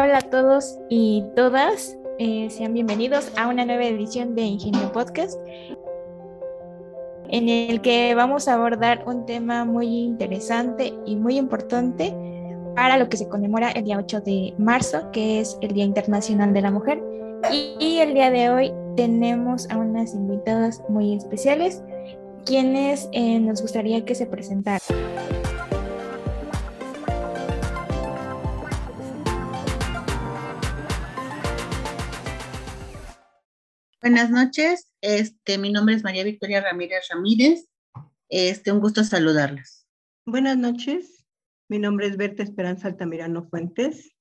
Hola a todos y todas, eh, sean bienvenidos a una nueva edición de Ingenio Podcast, en el que vamos a abordar un tema muy interesante y muy importante para lo que se conmemora el día 8 de marzo, que es el Día Internacional de la Mujer. Y, el día de hoy tenemos a unas invitadas muy especiales, quienes eh, nos gustaría que se presentaran. Buenas noches, este, mi nombre es María Victoria Ramírez Ramírez, este, un gusto saludarlas. Buenas noches, mi nombre es Berta Esperanza Altamirano Fuentes,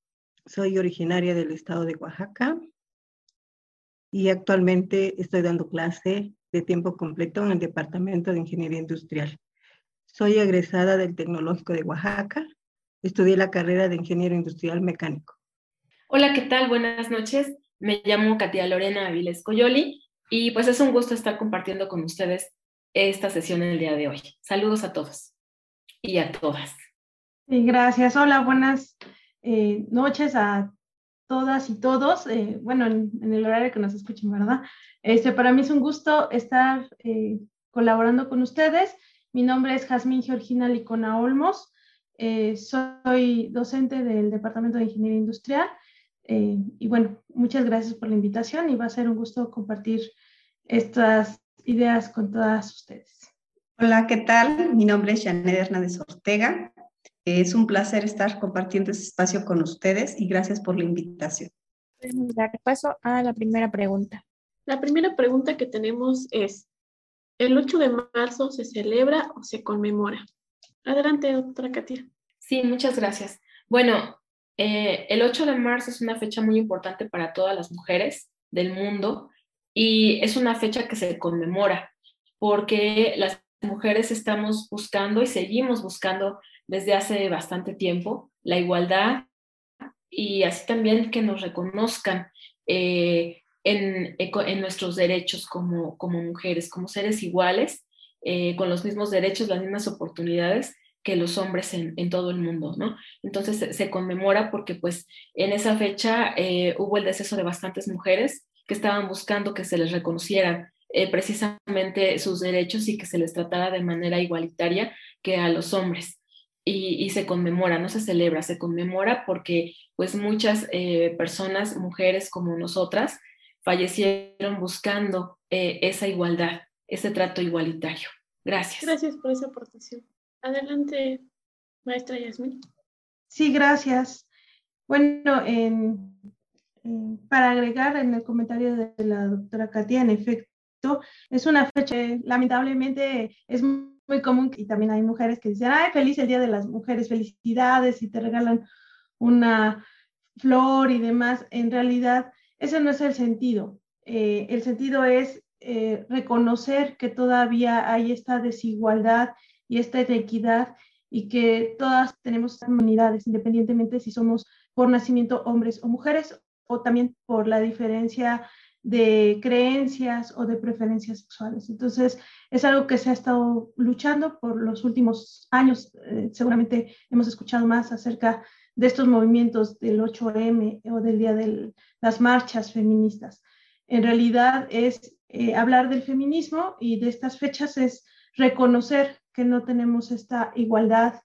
soy originaria del estado de Oaxaca y actualmente estoy dando clase de tiempo completo en el Departamento de Ingeniería Industrial. Soy egresada del Tecnológico de Oaxaca, estudié la carrera de Ingeniero Industrial Mecánico. Hola, ¿qué tal? Buenas noches. Me llamo Katia Lorena Aviles Coyoli y pues es un gusto estar compartiendo con ustedes esta sesión el día de hoy. Saludos a todos y a todas. gracias. Hola, buenas eh, noches a todas y todos. Eh, bueno, en, el horario que nos escuchen, ¿verdad? Este, para mí es un gusto estar eh, colaborando con ustedes. Mi nombre es Jazmín Georgina Licona Olmos. soy docente del Departamento de Ingeniería Industrial eh, y bueno, muchas gracias por la invitación y va a ser un gusto compartir estas ideas con todas ustedes. Hola, ¿qué tal? Mi nombre es Janet Hernández Ortega. Es un placer estar compartiendo este espacio con ustedes y gracias por la invitación. Paso a la primera pregunta. La primera pregunta que tenemos es, ¿el 8 de marzo se celebra o se conmemora? Adelante, doctora Katia. Sí, muchas gracias. Bueno, eh, el 8 de marzo es una fecha muy importante para todas las mujeres del mundo y es una fecha que se conmemora porque las mujeres estamos buscando y seguimos buscando desde hace bastante tiempo la igualdad y así también que nos reconozcan eh, en, nuestros derechos como, como mujeres, como seres iguales, eh, con los mismos derechos, las mismas oportunidades que los hombres en, todo el mundo, ¿no? Entonces se, conmemora porque pues en esa fecha eh, hubo el deceso de bastantes mujeres que estaban buscando que se les reconocieran eh, precisamente sus derechos y que se les tratara de manera igualitaria que a los hombres. Y, se conmemora, no se celebra, se conmemora porque pues muchas eh, personas, mujeres como nosotras, fallecieron buscando esa igualdad, ese trato igualitario. Gracias. Gracias por esa aportación. Adelante, maestra Yasmin. Sí, gracias. Bueno, para agregar en el comentario de la doctora Katia, en efecto, es una fecha lamentablemente es muy común y también hay mujeres que dicen, ay, feliz el Día de las Mujeres, felicidades y te regalan una flor y demás. En realidad, ese no es el sentido. Eh, el sentido es eh, reconocer que todavía hay esta desigualdad y esta equidad y que todas tenemos humanidades, independientemente si somos por nacimiento hombres o mujeres o también por la diferencia de creencias o de preferencias sexuales. Entonces, es algo que se ha estado luchando por los últimos años. Eh, seguramente hemos escuchado más acerca de estos movimientos del 8M o del Día de las Marchas Feministas. En realidad es eh, hablar del feminismo y de estas fechas es reconocer que no tenemos esta igualdad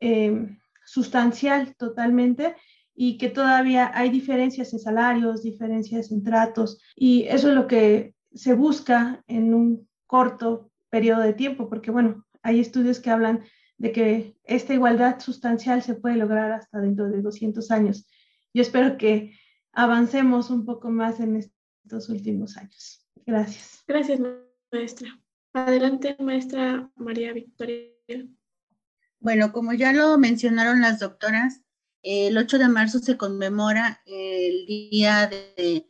eh, sustancial totalmente y que todavía hay diferencias en salarios, diferencias en tratos y eso es lo que se busca en un corto periodo de tiempo, porque bueno, hay estudios que hablan de que esta igualdad sustancial se puede lograr hasta dentro de 200 años. Yo espero que avancemos un poco más en estos últimos años. Gracias. Gracias, maestra. Adelante, maestra María Victoria. Bueno, como ya lo mencionaron las doctoras, el 8 de marzo se conmemora el Día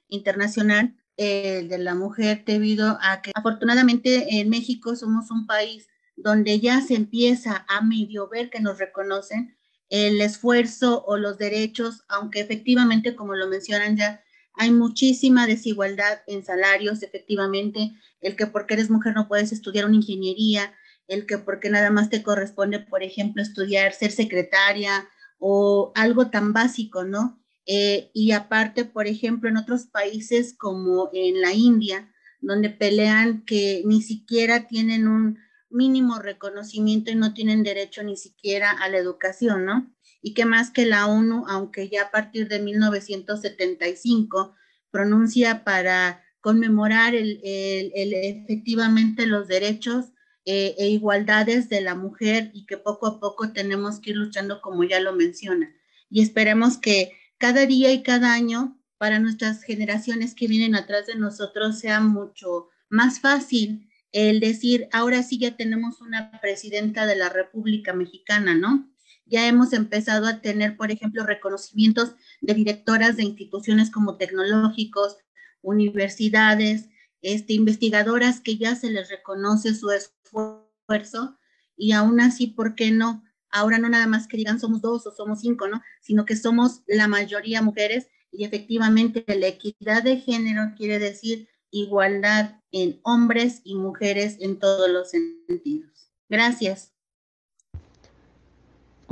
Internacional eh, de la Mujer debido a que afortunadamente en México somos un país donde ya se empieza a medio ver que nos reconocen el esfuerzo o los derechos, aunque efectivamente, como lo mencionan ya, hay muchísima desigualdad en salarios, efectivamente, el que porque eres mujer no puedes estudiar una ingeniería, el que porque nada más te corresponde, por ejemplo, estudiar, ser secretaria o algo tan básico, ¿no? Eh, y aparte, por ejemplo, en otros países como en la India, donde pelean que ni siquiera tienen un mínimo reconocimiento y no tienen derecho ni siquiera a la educación, ¿no? Y que más que la ONU, aunque ya a partir de 1975 pronuncia para conmemorar el, efectivamente los derechos eh, e igualdades de la mujer y que poco a poco tenemos que ir luchando como ya lo menciona. Y esperemos que cada día y cada año para nuestras generaciones que vienen atrás de nosotros sea mucho más fácil el decir, ahora sí ya tenemos una presidenta de la República Mexicana, ¿no? Ya hemos empezado a tener, por ejemplo, reconocimientos de directoras de instituciones como tecnológicos, universidades, este, investigadoras que ya se les reconoce su esfuerzo y aún así, ¿por qué no? Ahora no nada más que digan somos dos o somos cinco, ¿no? Sino que somos la mayoría mujeres y efectivamente la equidad de género quiere decir igualdad en hombres y mujeres en todos los sentidos. Gracias.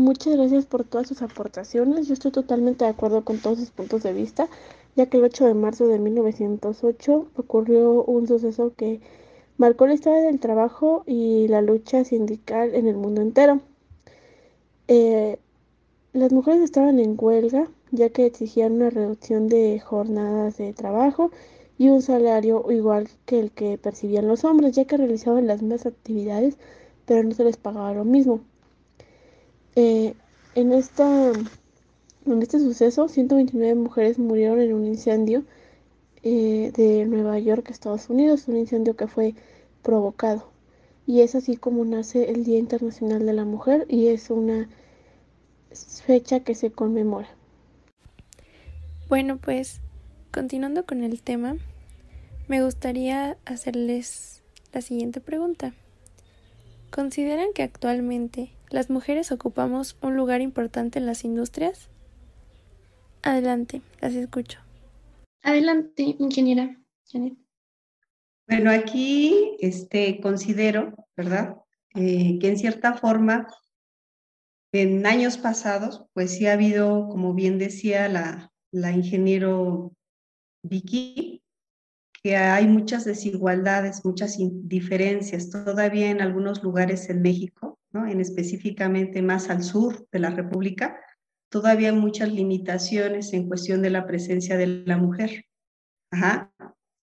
Muchas gracias por todas sus aportaciones. Yo estoy totalmente de acuerdo con todos sus puntos de vista, ya que el 8 de marzo de 1908 ocurrió un suceso que marcó la historia del trabajo y la lucha sindical en el mundo entero. Eh, las mujeres estaban en huelga ya que exigían una reducción de jornadas de trabajo y un salario igual que el que percibían los hombres, ya que realizaban las mismas actividades, pero no se les pagaba lo mismo. Eh, en, esta, en este suceso, 129 mujeres murieron en un incendio eh, de Nueva York, Estados Unidos, un incendio que fue provocado. Y es así como nace el Día Internacional de la Mujer y es una fecha que se conmemora. Bueno, pues continuando con el tema, me gustaría hacerles la siguiente pregunta. ¿Consideran que actualmente las mujeres ocupamos un lugar importante en las industrias? Adelante, las escucho. Adelante, ingeniera. Bueno, aquí este, considero, ¿verdad? Eh, que en cierta forma, en años pasados, pues sí ha habido, como bien decía la, la ingeniero Vicky, que hay muchas desigualdades, muchas diferencias todavía en algunos lugares en México, ¿no? en específicamente más al sur de la República, todavía hay muchas limitaciones en cuestión de la presencia de la mujer.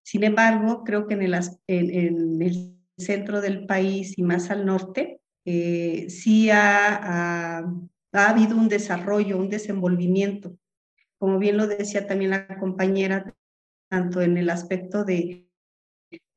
Sin embargo, creo que en el, en, el centro del país y más al norte, eh, sí ha, ha habido un desarrollo, un desenvolvimiento. Como bien lo decía también la compañera, tanto en el aspecto de,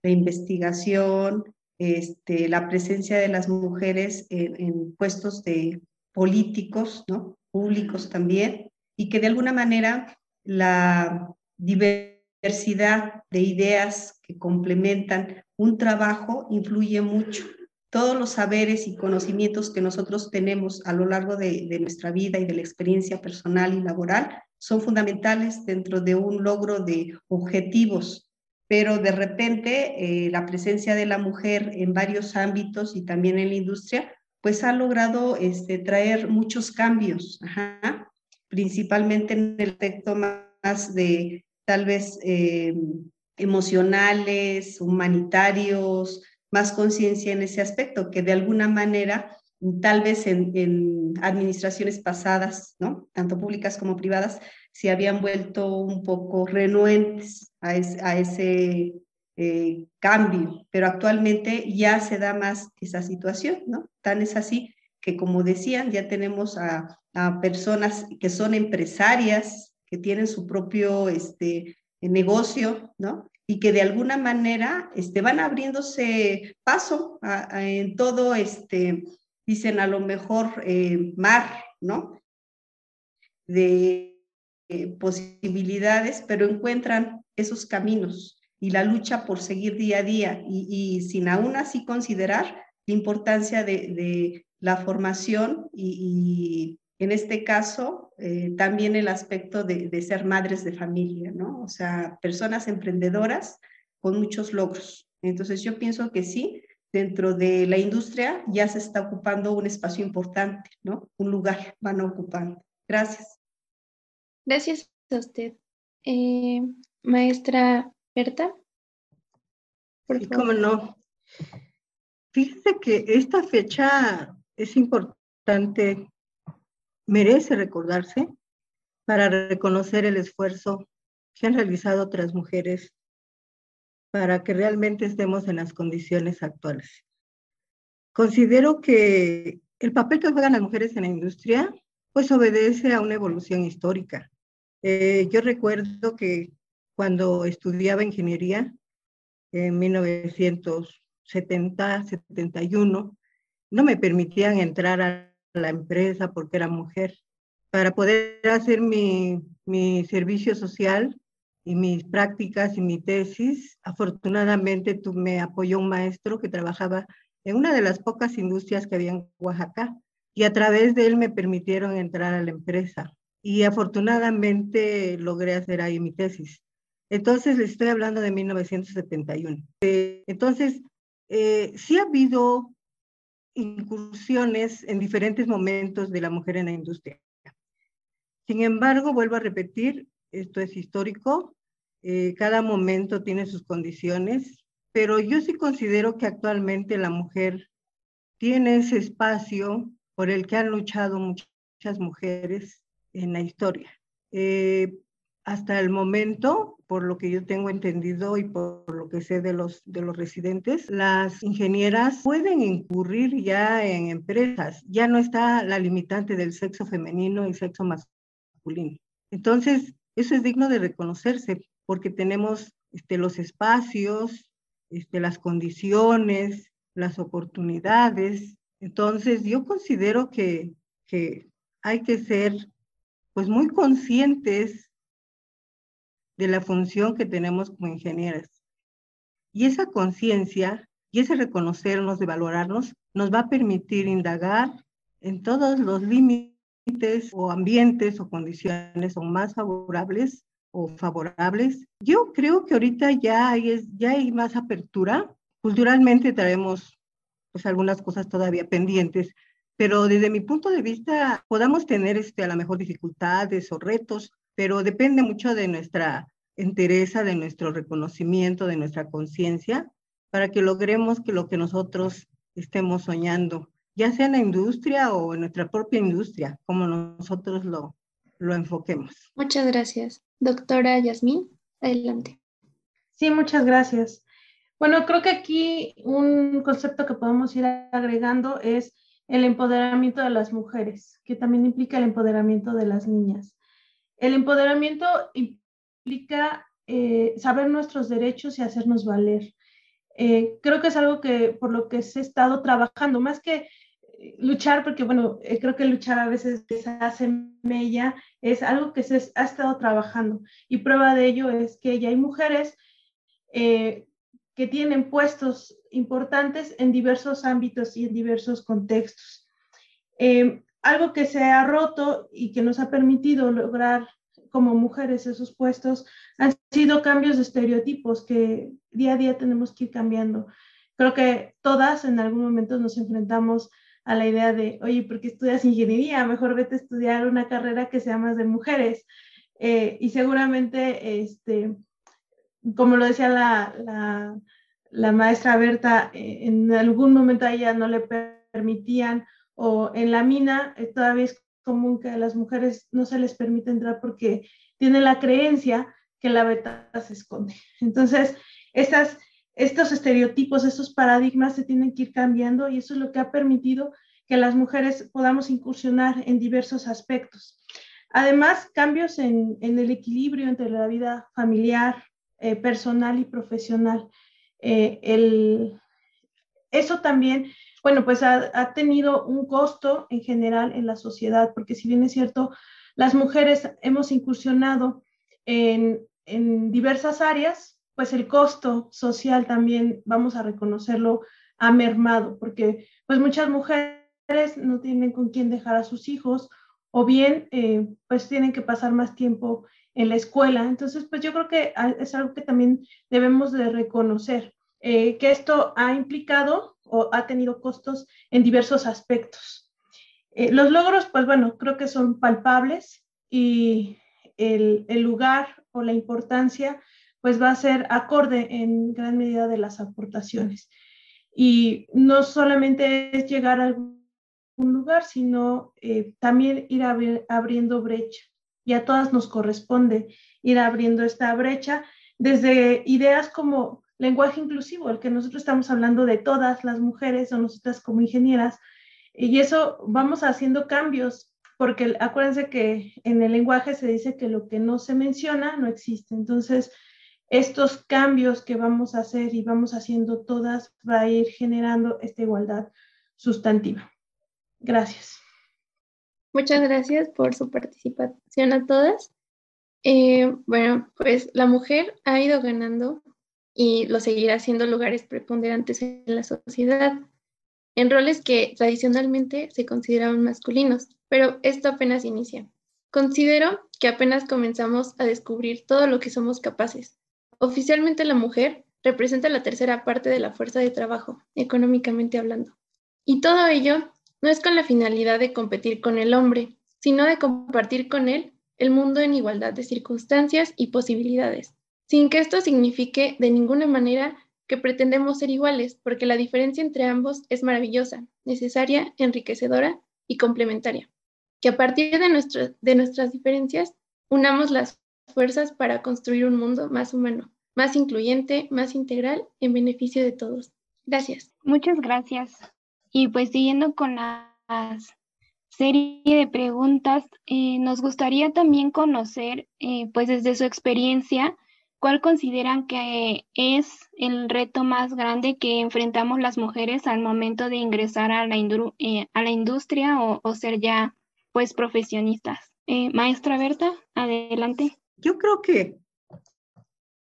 la investigación, este, la presencia de las mujeres en, puestos de políticos, ¿no? públicos también, y que de alguna manera la diversidad de ideas que complementan un trabajo influye mucho. Todos los saberes y conocimientos que nosotros tenemos a lo largo de, de nuestra vida y de la experiencia personal y laboral son fundamentales dentro de un logro de objetivos, pero de repente eh, la presencia de la mujer en varios ámbitos y también en la industria, pues ha logrado este, traer muchos cambios, principalmente en el aspecto más de tal vez eh, emocionales, humanitarios, más conciencia en ese aspecto, que de alguna manera tal vez en, administraciones pasadas, ¿no? tanto públicas como privadas, se habían vuelto un poco renuentes a, ese eh, cambio, pero actualmente ya se da más esa situación, ¿no? Tan es así que, como decían, ya tenemos a, personas que son empresarias, que tienen su propio este, negocio, ¿no? y que de alguna manera este, van abriéndose paso en todo este, dicen a lo mejor eh, mar, ¿no? De eh, posibilidades, pero encuentran esos caminos y la lucha por seguir día a día y, sin aún así considerar la importancia de, la formación y, en este caso eh, también el aspecto de, de, ser madres de familia, ¿no? O sea, personas emprendedoras con muchos logros. Entonces yo pienso que sí, dentro de la industria ya se está ocupando un espacio importante, ¿no? Un lugar van a ocupar. Gracias. Gracias, a usted. Eh, maestra Berta. Por cómo no. Fíjese que esta fecha es importante, merece recordarse para reconocer el esfuerzo que han realizado otras mujeres para que realmente estemos en las condiciones actuales. Considero que el papel que juegan las mujeres en la industria pues obedece a una evolución histórica. Eh, yo recuerdo que cuando estudiaba ingeniería en 1970, 71, no me permitían entrar a la empresa porque era mujer. Para poder hacer mi, mi servicio social y mis prácticas y mi tesis, afortunadamente me apoyó un maestro que trabajaba en una de las pocas industrias que había en Oaxaca y a través de él me permitieron entrar a la empresa y afortunadamente logré hacer ahí mi tesis. Entonces, les estoy hablando de 1971. Eh, entonces, eh, sí ha habido incursiones en diferentes momentos de la mujer en la industria. Sin embargo, vuelvo a repetir, esto es histórico, eh, cada momento tiene sus condiciones, pero yo sí considero que actualmente la mujer tiene ese espacio por el que han luchado muchas mujeres en la historia. Eh, hasta el momento, por lo que yo tengo entendido y por lo que sé de los, de los residentes, las ingenieras pueden incurrir ya en empresas. Ya no está la limitante del sexo femenino y sexo masculino. Entonces, eso es digno de reconocerse porque tenemos este, los espacios, este, las condiciones, las oportunidades. Entonces, yo considero que, que hay que ser pues muy conscientes de la función que tenemos como ingenieras. Y esa conciencia y ese reconocernos, de valorarnos, nos va a permitir indagar en todos los límites o ambientes o condiciones son más favorables o favorables. Yo creo que ahorita ya hay, ya hay más apertura. Culturalmente traemos pues algunas cosas todavía pendientes, pero desde mi punto de vista podamos tener este, a lo mejor dificultades o retos, pero depende mucho de nuestra entereza, de nuestro reconocimiento, de nuestra conciencia, para que logremos que lo que nosotros estemos soñando, ya sea en la industria o en nuestra propia industria, como nosotros lo, lo enfoquemos. Muchas gracias. Doctora Yasmín, adelante. Sí, muchas gracias. Bueno, creo que aquí un concepto que podemos ir agregando es el empoderamiento de las mujeres, que también implica el empoderamiento de las niñas. El empoderamiento implica eh, saber nuestros derechos y hacernos valer. Eh, creo que es algo que por lo que se ha estado trabajando, más que eh, luchar, porque bueno, creo que luchar a veces se hace mella, es algo que se ha estado trabajando. Y prueba de ello es que ya hay mujeres que tienen puestos importantes en diversos ámbitos y en diversos contextos. Eh, algo que se ha roto y que nos ha permitido lograr como mujeres esos puestos han sido cambios de estereotipos que día a día tenemos que ir cambiando. Creo que todas en algún momento nos enfrentamos a la idea de, oye, ¿por qué estudias ingeniería? Mejor vete a estudiar una carrera que sea más de mujeres. Eh, y seguramente, este, como lo decía la, la, maestra Berta, eh, en algún momento a ella no le permitían, o en la mina eh, todavía es común que a las mujeres no se les permite entrar porque tienen la creencia que la beta se esconde. Entonces, estas, estos estereotipos, estos paradigmas se tienen que ir cambiando y eso es lo que ha permitido que las mujeres podamos incursionar en diversos aspectos. Además, cambios en, en el equilibrio entre la vida familiar, eh, personal y profesional. Eh, el, eso también, bueno, pues ha, ha, tenido un costo en general en la sociedad, porque si bien es cierto, las mujeres hemos incursionado en, en diversas áreas, pues el costo social también, vamos a reconocerlo, ha mermado, porque pues muchas mujeres no tienen con quién dejar a sus hijos o bien eh, pues tienen que pasar más tiempo en la escuela. Entonces, pues yo creo que es algo que también debemos de reconocer, eh, que esto ha implicado o ha tenido costos en diversos aspectos. Eh, los logros, pues bueno, creo que son palpables y el, el lugar o la importancia pues va a ser acorde en gran medida de las aportaciones. Y no solamente es llegar a algún lugar, sino eh, también ir abriendo brecha. Y a todas nos corresponde ir abriendo esta brecha desde ideas como lenguaje inclusivo, el que nosotros estamos hablando de todas las mujeres o nosotras como ingenieras, y eso vamos haciendo cambios, porque acuérdense que en el lenguaje se dice que lo que no se menciona no existe. Entonces, estos cambios que vamos a hacer y vamos haciendo todas va a ir generando esta igualdad sustantiva. Gracias. Muchas gracias por su participación a todas. Eh, bueno, pues la mujer ha ido ganando y lo seguirá siendo lugares preponderantes en la sociedad, en roles que tradicionalmente se consideraban masculinos, pero esto apenas inicia. Considero que apenas comenzamos a descubrir todo lo que somos capaces. Oficialmente la mujer representa la tercera parte de la fuerza de trabajo, económicamente hablando. Y todo ello no es con la finalidad de competir con el hombre, sino de compartir con él el mundo en igualdad de circunstancias y posibilidades, sin que esto signifique de ninguna manera que pretendemos ser iguales, porque la diferencia entre ambos es maravillosa, necesaria, enriquecedora y complementaria. Que a partir de, de nuestras diferencias unamos las fuerzas para construir un mundo más humano, más incluyente, más integral, en beneficio de todos. Gracias. Muchas gracias. Y pues siguiendo con la serie de preguntas, eh, nos gustaría también conocer, eh, pues desde su experiencia, cuál consideran que es el reto más grande que enfrentamos las mujeres al momento de ingresar a la, eh, a la industria o, o, ser ya pues profesionistas. maestra Berta, adelante. Yo creo que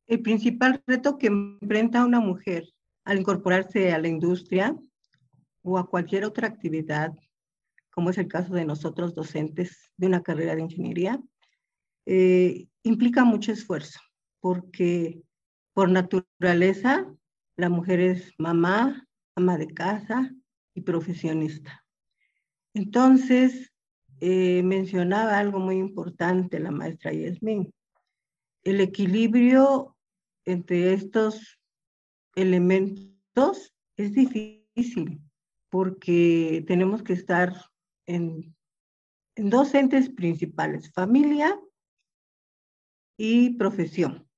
el principal reto que enfrenta una mujer al incorporarse a la industria o a cualquier otra actividad, como es el caso de nosotros docentes de una carrera de ingeniería, eh, implica mucho esfuerzo, porque por naturaleza la mujer es mamá, ama de casa y profesionista. Entonces, eh, mencionaba algo muy importante la maestra Yasmin. El equilibrio entre estos elementos es difícil porque tenemos que estar en, dos entes principales, familia y profesión.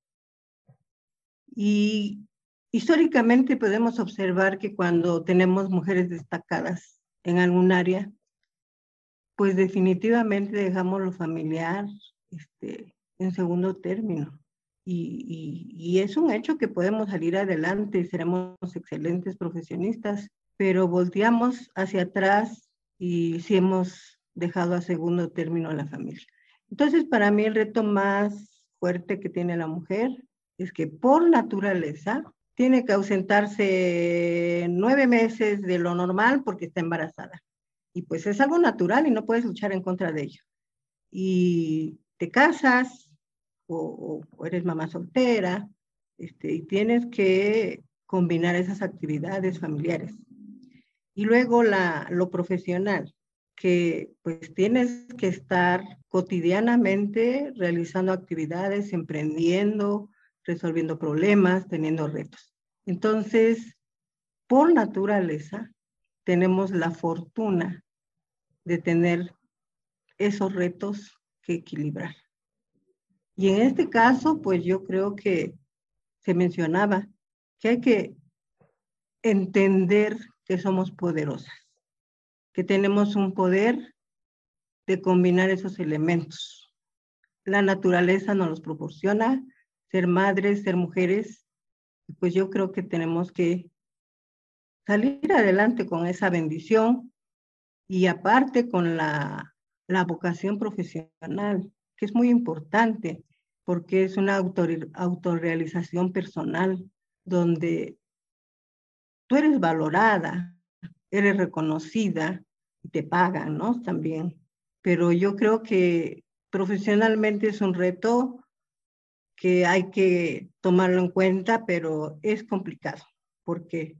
Y históricamente podemos observar que cuando tenemos mujeres destacadas en algún área, pues definitivamente dejamos lo familiar este, en segundo término. Y, y, es un hecho que podemos salir adelante, seremos excelentes profesionistas, pero volteamos hacia atrás y si hemos dejado a segundo término a la familia. Entonces, para mí el reto más fuerte que tiene la mujer es que por naturaleza tiene que ausentarse nueve meses de lo normal porque está embarazada. Y pues es algo natural y no puedes luchar en contra de ello. Y te casas o, o eres mamá soltera este, y tienes que combinar esas actividades familiares. Y luego la, lo profesional, que pues tienes que estar cotidianamente realizando actividades, emprendiendo, resolviendo problemas, teniendo retos. Entonces, por naturaleza, tenemos la fortuna de tener esos retos que equilibrar. Y en este caso, pues yo creo que se mencionaba que hay que entender que somos poderosas, que tenemos un poder de combinar esos elementos. La naturaleza nos los proporciona, ser madres, ser mujeres, pues yo creo que tenemos que salir adelante con esa bendición y aparte con la, la vocación profesional, que es muy importante porque es una autorrealización personal donde tú eres valorada, eres reconocida y te pagan, ¿no? También. Pero yo creo que profesionalmente es un reto que hay que tomarlo en cuenta, pero es complicado porque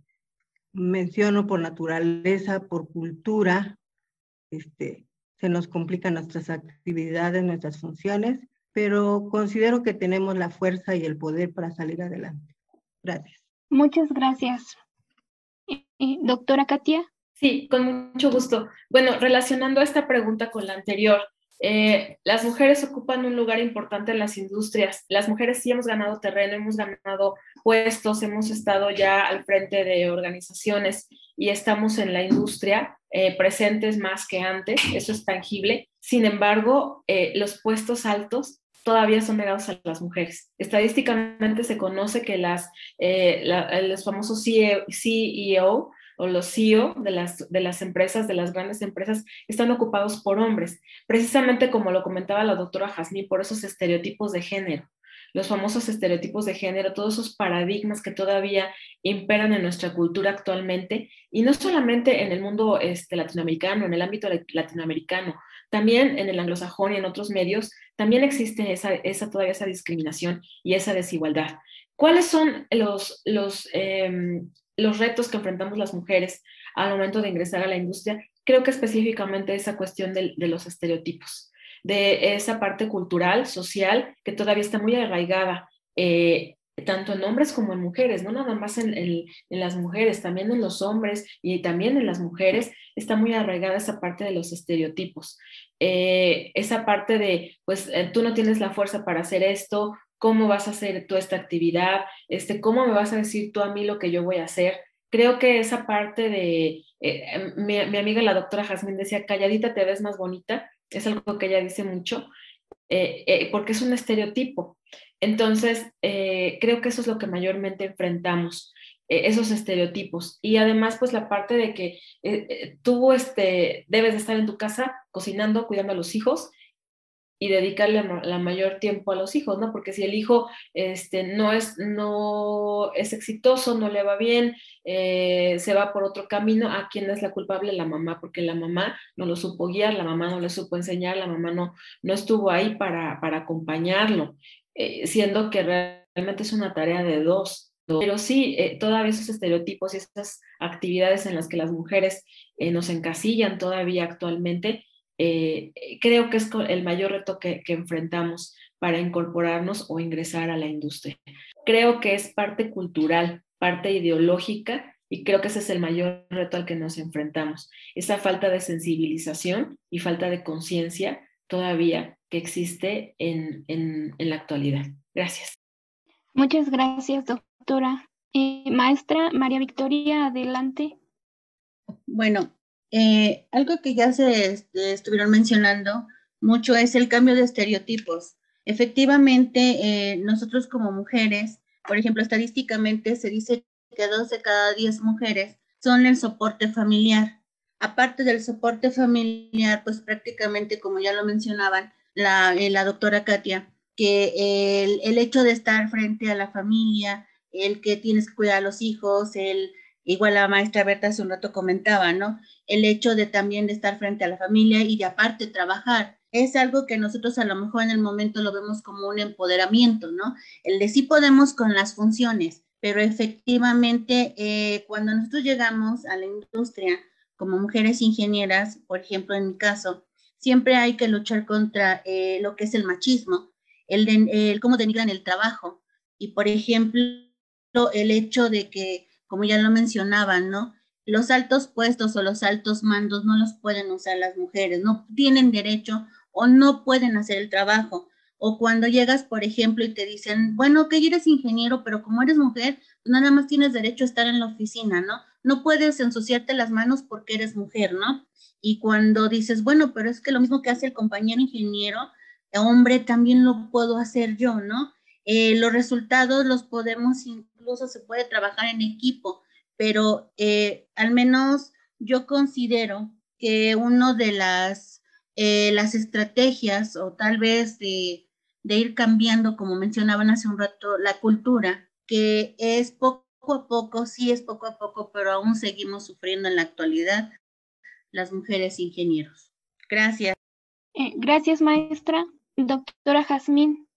menciono por naturaleza, por cultura, este, se nos complican nuestras actividades, nuestras funciones pero considero que tenemos la fuerza y el poder para salir adelante. Gracias. Muchas gracias. Doctora Katia. Sí, con mucho gusto. Bueno, relacionando esta pregunta con la anterior, eh, las mujeres ocupan un lugar importante en las industrias. Las mujeres sí hemos ganado terreno, hemos ganado puestos, hemos estado ya al frente de organizaciones y estamos en la industria eh, presentes más que antes, eso es tangible. Sin embargo, eh, los puestos altos todavía son negados a las mujeres. Estadísticamente se conoce que las, los famosos CEO o los CEO de las, de las empresas, de las grandes empresas, están ocupados por hombres, precisamente como lo comentaba la doctora Jazmín, por esos estereotipos de género los famosos estereotipos de género, todos esos paradigmas que todavía imperan en nuestra cultura actualmente, y no solamente en el mundo este, latinoamericano, en el ámbito latinoamericano, también en el anglosajón y en otros medios, también existe esa, todavía esa discriminación y esa desigualdad. ¿Cuáles son los, los, em, los retos que enfrentamos las mujeres al momento de ingresar a la industria, creo que específicamente esa cuestión de, los estereotipos, de esa parte cultural, social, que todavía está muy arraigada, eh, tanto en hombres como en mujeres, no nada más en, las mujeres, también en los hombres y también en las mujeres, está muy arraigada esa parte de los estereotipos. Eh, esa parte de, pues eh, tú no tienes la fuerza para hacer esto, cómo vas a hacer tú esta actividad, este, cómo me vas a decir tú a mí lo que yo voy a hacer. Creo que esa parte de, eh, mi, amiga la doctora Jazmín decía, calladita te ves más bonita, es algo que ella dice mucho, porque es un estereotipo. Entonces, creo que eso es lo que mayormente enfrentamos, esos estereotipos. Y además, pues la parte de que tú este, debes de estar en tu casa cocinando, cuidando a los hijos y dedicarle la mayor tiempo a los hijos, ¿no? Porque si el hijo este, no, es, no es exitoso, no le va bien, eh, se va por otro camino, ¿a quién es la culpable? La mamá, porque la mamá no lo supo guiar, la mamá no le supo enseñar, la mamá no, no estuvo ahí para, para acompañarlo, eh, siendo que realmente es una tarea de dos. Pero sí, eh, todavía esos estereotipos y esas actividades en las que las mujeres nos encasillan todavía actualmente, eh, creo que es el mayor reto que, enfrentamos para incorporarnos o ingresar a la industria. Creo que es parte cultural, parte ideológica y creo que ese es el mayor reto al que nos enfrentamos. Esa falta de sensibilización y falta de conciencia todavía que existe en, la actualidad. Gracias. Muchas gracias, doctora. Eh, maestra María Victoria, adelante. Bueno, eh, algo que ya se estuvieron mencionando mucho es el cambio de estereotipos. Efectivamente, eh, nosotros como mujeres, por ejemplo, estadísticamente se dice que dos de cada diez mujeres son el soporte familiar. Aparte del soporte familiar, pues prácticamente, como ya lo mencionaban la, doctora Katia, que el, hecho de estar frente a la familia, el que tienes que cuidar a los hijos, el igual la maestra Berta hace un rato comentaba, ¿no? El hecho de también de estar frente a la familia y de aparte trabajar. Es algo que nosotros a lo mejor en el momento lo vemos como un empoderamiento, ¿no? El de sí podemos con las funciones, pero efectivamente eh, cuando nosotros llegamos a la industria como mujeres ingenieras, por ejemplo en mi caso, siempre hay que luchar contra eh, lo que es el machismo, el, cómo denigran el trabajo. Y por ejemplo, el hecho de que como ya lo mencionaban, ¿no? Los altos puestos o los altos mandos no los pueden usar las mujeres, no tienen derecho o no pueden hacer el trabajo. O cuando llegas, por ejemplo, y te dicen, bueno, que eres ingeniero, pero como eres mujer, pues nada más tienes derecho a estar en la oficina, ¿no? No puedes ensuciarte las manos porque eres mujer, ¿no? Y cuando dices, bueno, pero es que lo mismo que hace el compañero ingeniero, hombre, también lo puedo hacer yo, ¿no? Eh, los resultados los podemos incluso se puede trabajar en equipo, pero eh, al menos yo considero que una de las, eh, las estrategias o tal vez de, de ir cambiando, como mencionaban hace un rato, la cultura, que es poco a poco, sí es poco a poco, pero aún seguimos sufriendo en la actualidad las mujeres ingenieros. Gracias. Eh, gracias, maestra. Doctora Jazmín.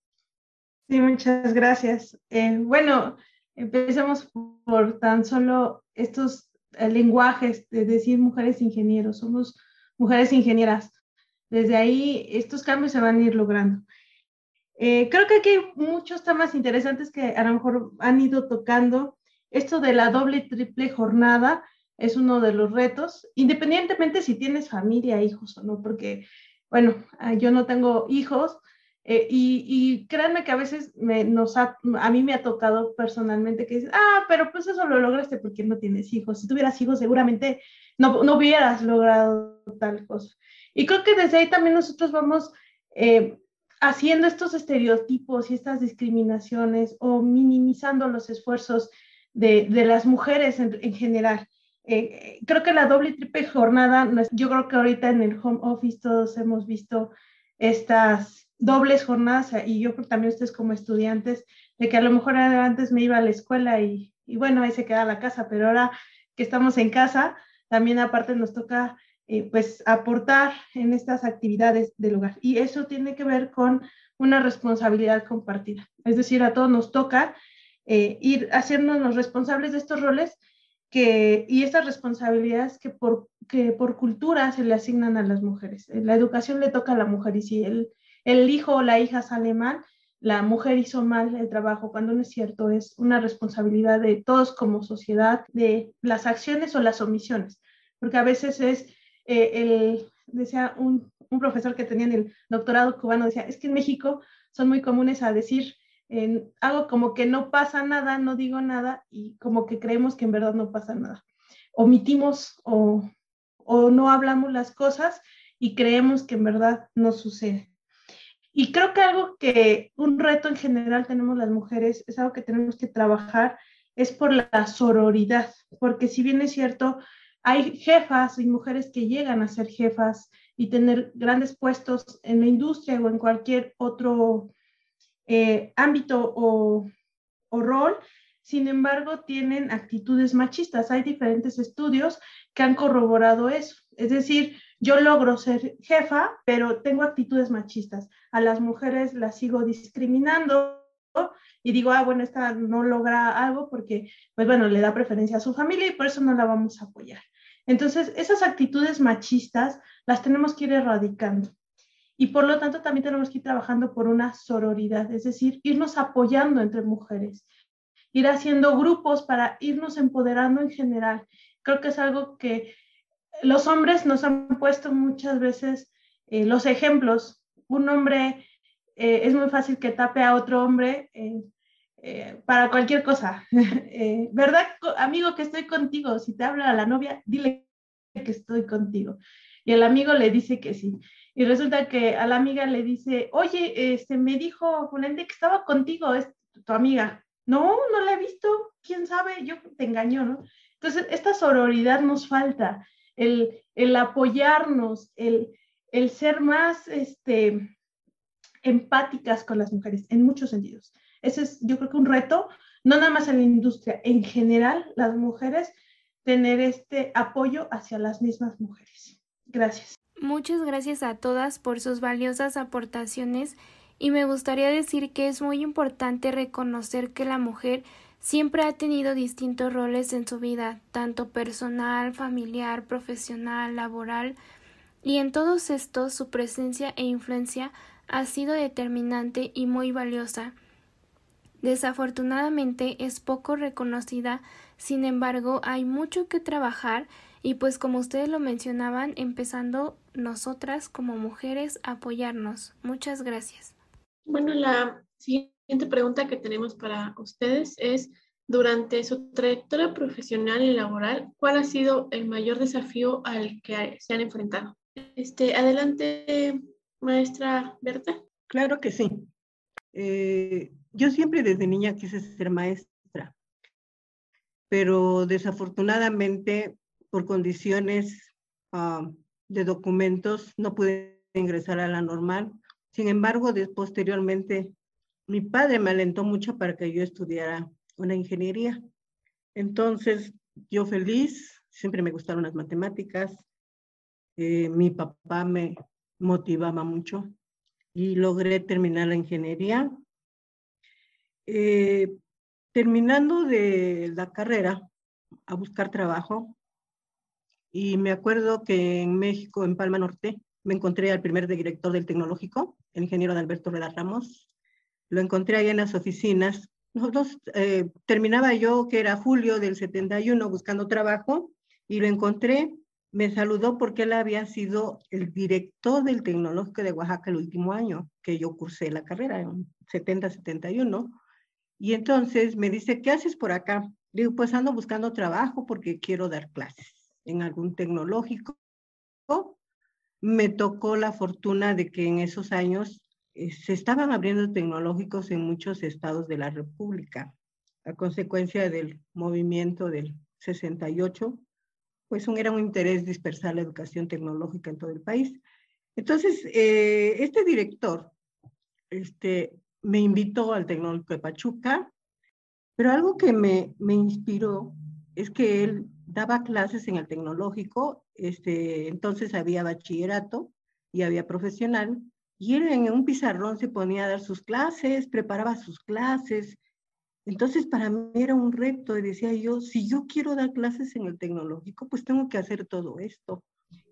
Sí, muchas gracias. bueno, Empecemos por tan solo estos eh, lenguajes de decir mujeres ingenieros, somos mujeres ingenieras. Desde ahí estos cambios se van a ir logrando. Eh, creo que aquí hay muchos temas interesantes que a lo mejor han ido tocando. Esto de la doble y triple jornada es uno de los retos, independientemente si tienes familia, hijos o no, porque, bueno, ah, yo no tengo hijos, eh, y, créanme que a veces me, nos a mí me ha tocado personalmente que dices, ah, pero pues eso lo lograste porque no tienes hijos. Si tuvieras hijos, seguramente no, no hubieras logrado tal cosa. Y creo que desde ahí también nosotros vamos eh, haciendo estos estereotipos y estas discriminaciones o minimizando los esfuerzos de, de las mujeres en, en general. Eh, creo que la doble y triple jornada, yo creo que ahorita en el home office todos hemos visto estas dobles jornadas y yo creo también ustedes como estudiantes, de que a lo mejor antes me iba a la escuela y, y bueno, ahí se queda la casa, pero ahora que estamos en casa, también aparte nos toca eh, pues aportar en estas actividades del hogar. Y eso tiene que ver con una responsabilidad compartida. Es decir, a todos nos toca eh, ir haciéndonos responsables de estos roles que, y estas responsabilidades que por, que por cultura se le asignan a las mujeres. La educación le toca a la mujer y si el, el hijo o la hija sale mal, la mujer hizo mal el trabajo, cuando no es cierto, es una responsabilidad de todos como sociedad, de las acciones o las omisiones, porque a veces es eh, el, decía un, un, profesor que tenía en el doctorado cubano, decía, es que en México son muy comunes a decir en algo como que no pasa nada, no digo nada, y como que creemos que en verdad no pasa nada. Omitimos o, o no hablamos las cosas y creemos que en verdad no sucede. Y creo que algo que un reto en general tenemos las mujeres, es algo que tenemos que trabajar, es por la sororidad, porque si bien es cierto, hay jefas y mujeres que llegan a ser jefas y tener grandes puestos en la industria o en cualquier otro eh, ámbito o, o rol, sin embargo, tienen actitudes machistas. Hay diferentes estudios que han corroborado eso. Es decir, yo logro ser jefa, pero tengo actitudes machistas. A las mujeres las sigo discriminando y digo, ah, bueno, esta no logra algo porque, pues bueno, le da preferencia a su familia y por eso no la vamos a apoyar. Entonces, esas actitudes machistas las tenemos que ir erradicando. Y por lo tanto, también tenemos que ir trabajando por una sororidad, es decir, irnos apoyando entre mujeres, ir haciendo grupos para irnos empoderando en general. Creo que es algo que los hombres nos han puesto muchas veces eh, los ejemplos. Un hombre eh, es muy fácil que tape a otro hombre eh, para cualquier cosa. ¿Verdad, amigo, que estoy contigo? Si te habla la novia, dile que estoy contigo. Y el amigo le dice que sí. Y resulta que a la amiga le dice, oye, este, me dijo Fulente que estaba contigo, es tu amiga. No, no la he visto. ¿Quién sabe? Yo te engañó, ¿no? Entonces, esta sororidad nos falta el, apoyarnos, el, ser más este, empáticas con las mujeres en muchos sentidos. Ese es, yo creo que un reto, no nada más en la industria, en general, las mujeres, tener este apoyo hacia las mismas mujeres. Gracias. Muchas gracias a todas por sus valiosas aportaciones y me gustaría decir que es muy importante reconocer que la mujer Siempre ha tenido distintos roles en su vida, tanto personal, familiar, profesional, laboral, y en todos estos su presencia e influencia ha sido determinante y muy valiosa. Desafortunadamente es poco reconocida, sin embargo hay mucho que trabajar y pues como ustedes lo mencionaban, empezando nosotras como mujeres a apoyarnos. Muchas gracias. Bueno, la pregunta que tenemos para ustedes es, durante su trayectoria profesional y laboral, ¿cuál ha sido el mayor desafío al que se han enfrentado? Este, adelante, maestra Berta. Claro que sí. Eh, yo siempre desde niña quise ser maestra, pero desafortunadamente por condiciones ah, de documentos no pude ingresar a la normal. Sin embargo, posteriormente mi padre me alentó mucho para que yo estudiara una ingeniería. Entonces, yo feliz, siempre me gustaron las matemáticas. Eh, mi papá me motivaba mucho y logré terminar la ingeniería. Eh, terminando de la carrera, a buscar trabajo, y me acuerdo que en México, en Palma Norte, me encontré al primer director del tecnológico, el ingeniero Alberto Reda Ramos, lo encontré ahí en las oficinas. Nosotros, eh, terminaba yo, que era julio del 71, buscando trabajo, y lo encontré. Me saludó porque él había sido el director del Tecnológico de Oaxaca el último año que yo cursé la carrera, en 70-71. Y entonces me dice, ¿qué haces por acá? Digo, pues ando buscando trabajo porque quiero dar clases en algún tecnológico. Me tocó la fortuna de que en esos años se estaban abriendo tecnológicos en muchos estados de la República. A consecuencia del movimiento del 68, pues un, era un interés dispersar la educación tecnológica en todo el país. Entonces, eh, este director este, me invitó al Tecnológico de Pachuca, pero algo que me, me inspiró es que él daba clases en el tecnológico, este, entonces había bachillerato y había profesional, y él en un pizarrón se ponía a dar sus clases, preparaba sus clases. Entonces para mí era un reto y decía yo, si yo quiero dar clases en el tecnológico, pues tengo que hacer todo esto.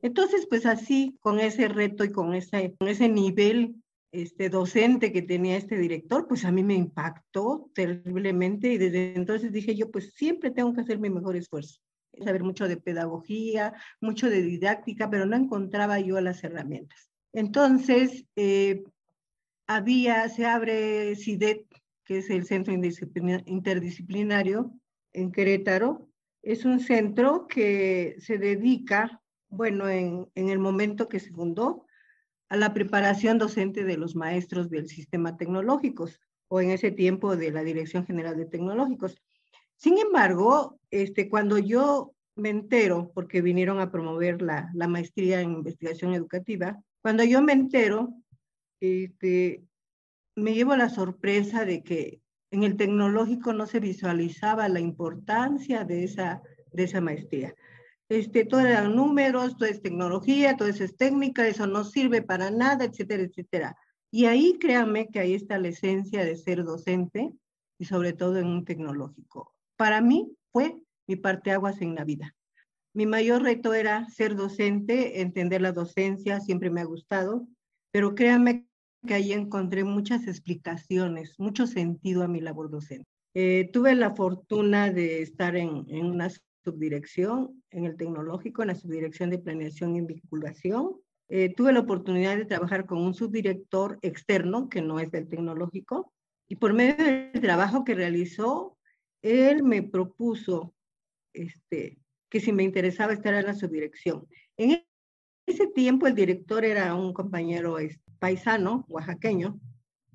Entonces, pues así, con ese reto y con ese, con ese nivel este, docente que tenía este director, pues a mí me impactó terriblemente y desde entonces dije yo, pues siempre tengo que hacer mi mejor esfuerzo. Saber mucho de pedagogía, mucho de didáctica, pero no encontraba yo las herramientas. Entonces, eh, había, se abre CIDET, que es el Centro Interdisciplinario en Querétaro. Es un centro que se dedica, bueno, en, en el momento que se fundó, a la preparación docente de los maestros del sistema tecnológicos o en ese tiempo de la Dirección General de Tecnológicos. Sin embargo, este, cuando yo me entero, porque vinieron a promover la, la maestría en investigación educativa, cuando yo me entero, este, me llevo la sorpresa de que en el tecnológico no se visualizaba la importancia de esa, de esa maestría este, todo eran números, todo es tecnología, todo eso es técnica, eso no sirve para nada, etcétera, etcétera. Y ahí créanme que ahí está la esencia de ser docente y sobre todo en un tecnológico. Para mí fue mi parteaguas en la vida. Mi mayor reto era ser docente, entender la docencia, siempre me ha gustado, pero créanme que ahí encontré muchas explicaciones, mucho sentido a mi labor docente. Eh, tuve la fortuna de estar en, en unas subdirección en el tecnológico, en la subdirección de planeación y vinculación. Eh, tuve la oportunidad de trabajar con un subdirector externo que no es del tecnológico y por medio del trabajo que realizó, él me propuso este, que si me interesaba estar en la subdirección. En ese tiempo el director era un compañero paisano, oaxaqueño,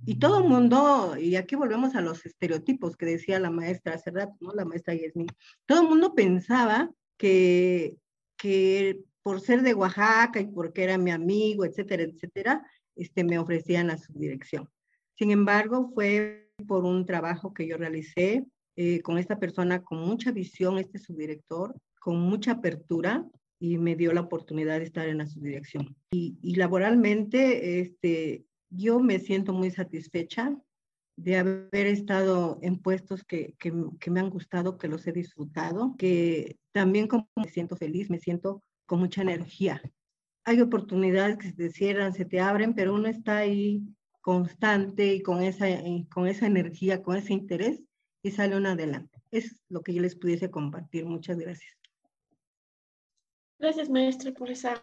y todo el mundo, y aquí volvemos a los estereotipos que decía la maestra hace rato, ¿no? La maestra Yasmin. Todo el mundo pensaba que, que por ser de Oaxaca y porque era mi amigo, etcétera, etcétera, este, me ofrecían la subdirección. Sin embargo, fue por un trabajo que yo realicé eh, con esta persona con mucha visión, este subdirector, con mucha apertura, y me dio la oportunidad de estar en la subdirección. Y, y laboralmente, este, yo me siento muy satisfecha de haber estado en puestos que, que, me han gustado, que los he disfrutado, que también como me siento feliz, me siento con mucha energía. Hay oportunidades que se te cierran, se te abren, pero uno está ahí constante y con esa, con esa energía, con ese interés y sale uno adelante. Es lo que yo les pudiese compartir. Muchas gracias. Gracias, maestra, por esa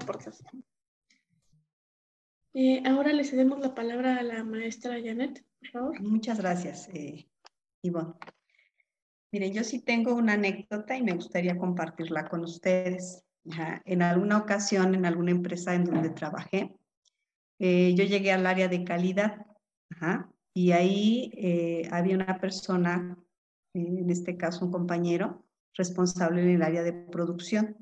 aportación. Eh, ahora le cedemos la palabra a la maestra Janet, por favor. Muchas gracias, eh, Ivonne. Miren, yo sí tengo una anécdota y me gustaría compartirla con ustedes. En alguna ocasión, en alguna empresa en donde trabajé, eh, yo llegué al área de calidad y ahí eh, había una persona, en este caso un compañero, responsable en el área de producción.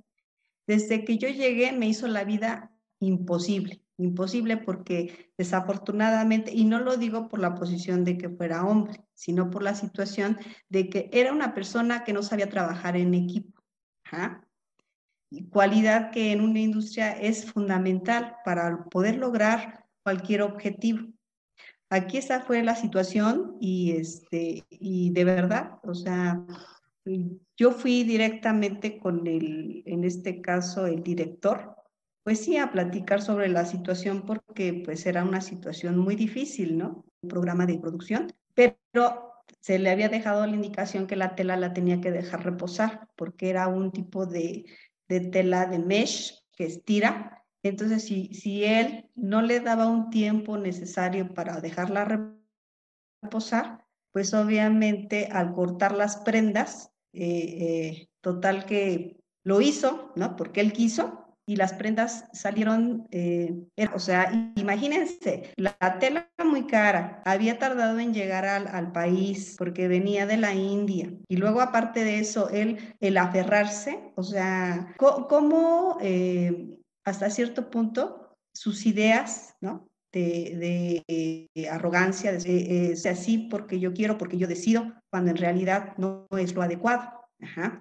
Desde que yo llegué me hizo la vida imposible imposible porque desafortunadamente, y no lo digo por la posición de que fuera hombre, sino por la situación de que era una persona que no sabía trabajar en equipo. Y cualidad que en una industria es fundamental para poder lograr cualquier objetivo. Aquí esa fue la situación y, este, y de verdad, o sea, yo fui directamente con el, en este caso, el director pues sí, a platicar sobre la situación porque pues era una situación muy difícil, ¿no? Un programa de producción, pero se le había dejado la indicación que la tela la tenía que dejar reposar porque era un tipo de, de tela de mesh que estira. Entonces, si, si él no le daba un tiempo necesario para dejarla reposar, pues obviamente al cortar las prendas, eh, total que lo hizo, ¿no? Porque él quiso, y las prendas salieron, eh, o sea, imagínense, la tela muy cara, había tardado en llegar al, al, país porque venía de la India. Y luego aparte de eso, él, el aferrarse, o sea, cómo eh, hasta cierto punto sus ideas, ¿no? De, de, arrogancia, de, eh, así porque yo quiero, porque yo decido, cuando en realidad no es lo adecuado.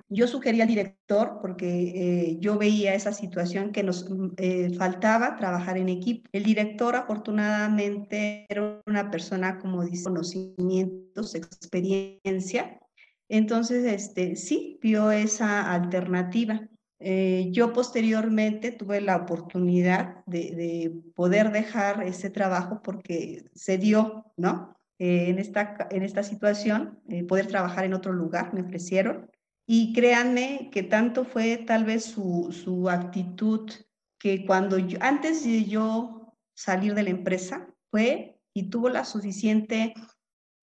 Yo sugerí al director, porque eh, yo veía esa situación que nos mm, eh, faltaba trabajar en equipo. El director afortunadamente era una persona como dice, conocimientos, experiencia. Entonces, este, sí, vio esa alternativa. Eh, yo posteriormente tuve la oportunidad de, de, poder dejar ese trabajo porque se dio, ¿no? en, esta, en esta situación, poder trabajar en otro lugar, me ofrecieron. Y créanme que tanto fue tal vez su, su actitud que cuando yo, antes de yo salir de la empresa, fue y tuvo la suficiente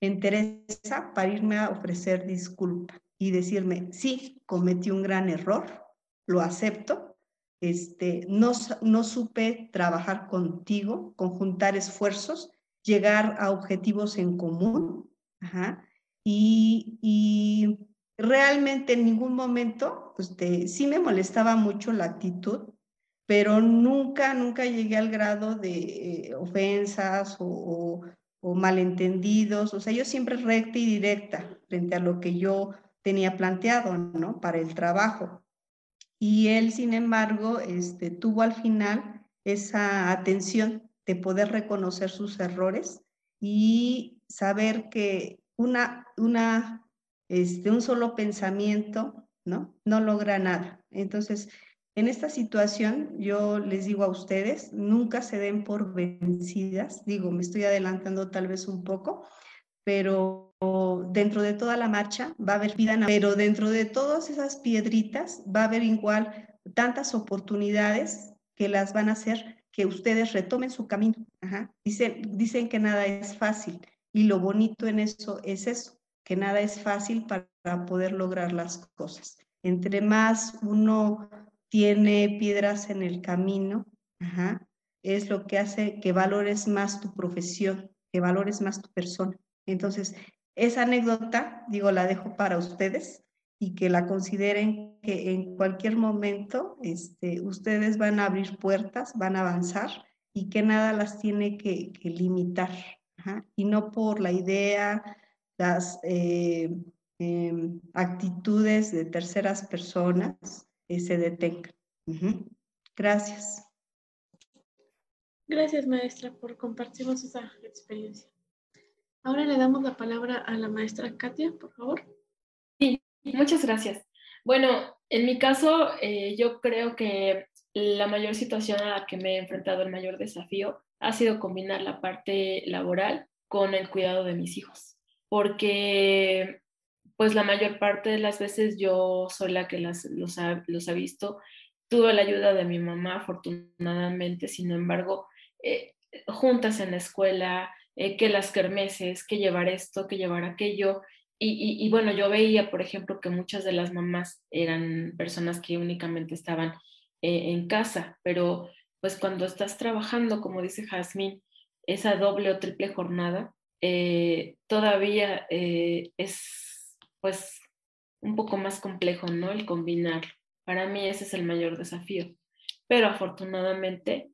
entereza para irme a ofrecer disculpa y decirme, sí, cometí un gran error, lo acepto, este, no, no supe trabajar contigo, conjuntar esfuerzos, llegar a objetivos en común, ajá, y, y realmente en ningún momento, este, sí me molestaba mucho la actitud, pero nunca, nunca llegué al grado de eh, ofensas o, o, malentendidos. O sea, yo siempre recta y directa frente a lo que yo tenía planteado, ¿no? Para el trabajo. Y él, sin embargo, este, tuvo al final esa atención de poder reconocer sus errores y saber que una, una este, un solo pensamiento, ¿no? No logra nada. Entonces, en esta situación, yo les digo a ustedes, nunca se den por vencidas. Digo, me estoy adelantando tal vez un poco, pero dentro de toda la marcha va a haber vida, pero dentro de todas esas piedritas va a haber igual tantas oportunidades que las van a hacer que ustedes retomen su camino. Dicen, dicen que nada es fácil y lo bonito en eso es eso, que nada es fácil para poder lograr las cosas. Entre más uno tiene piedras en el camino, es lo que hace que valores más tu profesión, que valores más tu persona. Entonces, esa anécdota, digo, la dejo para ustedes y que la consideren que en cualquier momento este, ustedes van a abrir puertas, van a avanzar y que nada las tiene que, limitar. Y no por la idea, las eh, em, actitudes de terceras personas eh, se detengan. Gracias. Gracias, maestra, por compartirnos esa experiencia. Ahora le damos la palabra a la maestra Katia, por favor. Sí, muchas gracias. Bueno, en mi caso, eh, yo creo que la mayor situación a la que me he enfrentado, el mayor desafío, ha sido combinar la parte laboral con el cuidado de mis hijos porque pues la mayor parte de las veces yo soy la que las, los, ha, los ha visto. Tuve la ayuda de mi mamá, afortunadamente, sin embargo, eh, juntas en la escuela, eh, que las kermeses, que llevar esto, que llevar aquello. Y, bueno, yo veía, por ejemplo, que muchas de las mamás eran personas que únicamente estaban eh, en casa, pero pues cuando estás trabajando, como dice Jazmín, esa doble o triple jornada, eh, todavía es pues un poco más complejo, ¿no? El combinar. Para mí ese es el mayor desafío. Pero afortunadamente,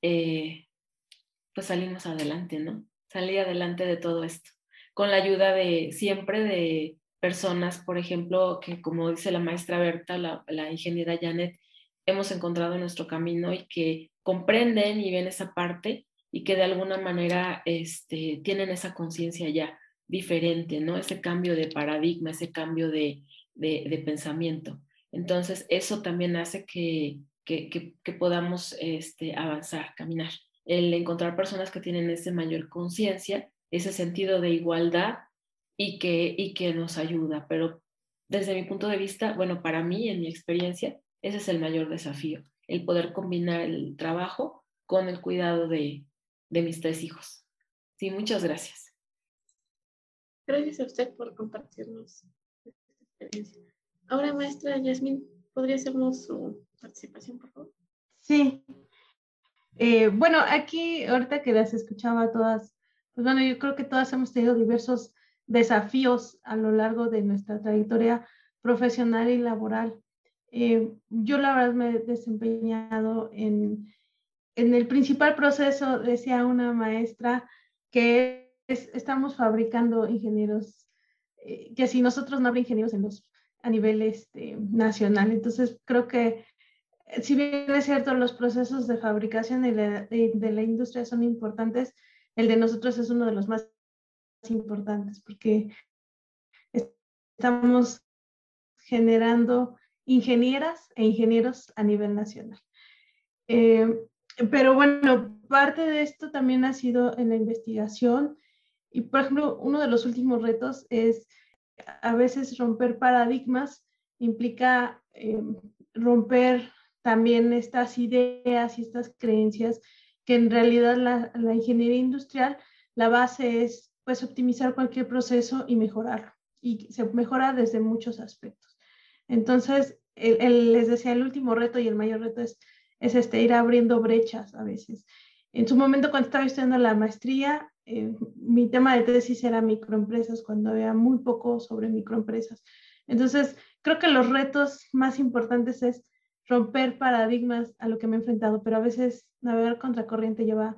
pues salimos adelante, ¿no? Salí adelante de todo esto, con la ayuda de siempre de personas, por ejemplo, que como dice la maestra Berta, la, ingeniera Janet, hemos encontrado nuestro camino y que comprenden y ven esa parte y que de alguna manera este, tienen esa conciencia ya diferente, ¿no? Ese cambio de paradigma, ese cambio de, de, pensamiento. Entonces, eso también hace que, que, que, podamos este, avanzar, caminar. El encontrar personas que tienen ese mayor conciencia, ese sentido de igualdad y que, y que nos ayuda. Pero desde mi punto de vista, bueno, para mí, en mi experiencia, ese es el mayor desafío, el poder combinar el trabajo con el cuidado de, de mis tres hijos. Sí, muchas gracias. Gracias a usted por compartirnos esta experiencia. Ahora, maestra Yasmin, ¿podría hacernos su participación, por favor? Sí. Eh, bueno, aquí, ahorita que las escuchaba todas, pues bueno, yo creo que todas hemos tenido diversos desafíos a lo largo de nuestra trayectoria profesional y laboral. Eh, yo la verdad me he desempeñado en, en el principal proceso, decía una maestra, que es, estamos fabricando ingenieros, eh, que si nosotros no habría ingenieros en los, a nivel este, nacional. Entonces, creo que si bien es cierto, los procesos de fabricación de la, de la industria son importantes, el de nosotros es uno de los más importantes porque estamos generando ingenieras e ingenieros a nivel nacional. Eh, pero bueno, parte de esto también ha sido en la investigación y, por ejemplo, uno de los últimos retos es a veces romper paradigmas, implica eh, romper también estas ideas y estas creencias que en realidad la, ingeniería industrial, la base es pues optimizar cualquier proceso y mejorarlo. Y se mejora desde muchos aspectos. Entonces, el, les decía, el último reto y el mayor reto es, es este, ir abriendo brechas a veces. En su momento, cuando estaba estudiando la maestría, eh, mi tema de tesis era microempresas, cuando había muy poco sobre microempresas. Entonces, creo que los retos más importantes es romper paradigmas a lo que me he enfrentado, pero a veces navegar contracorriente lleva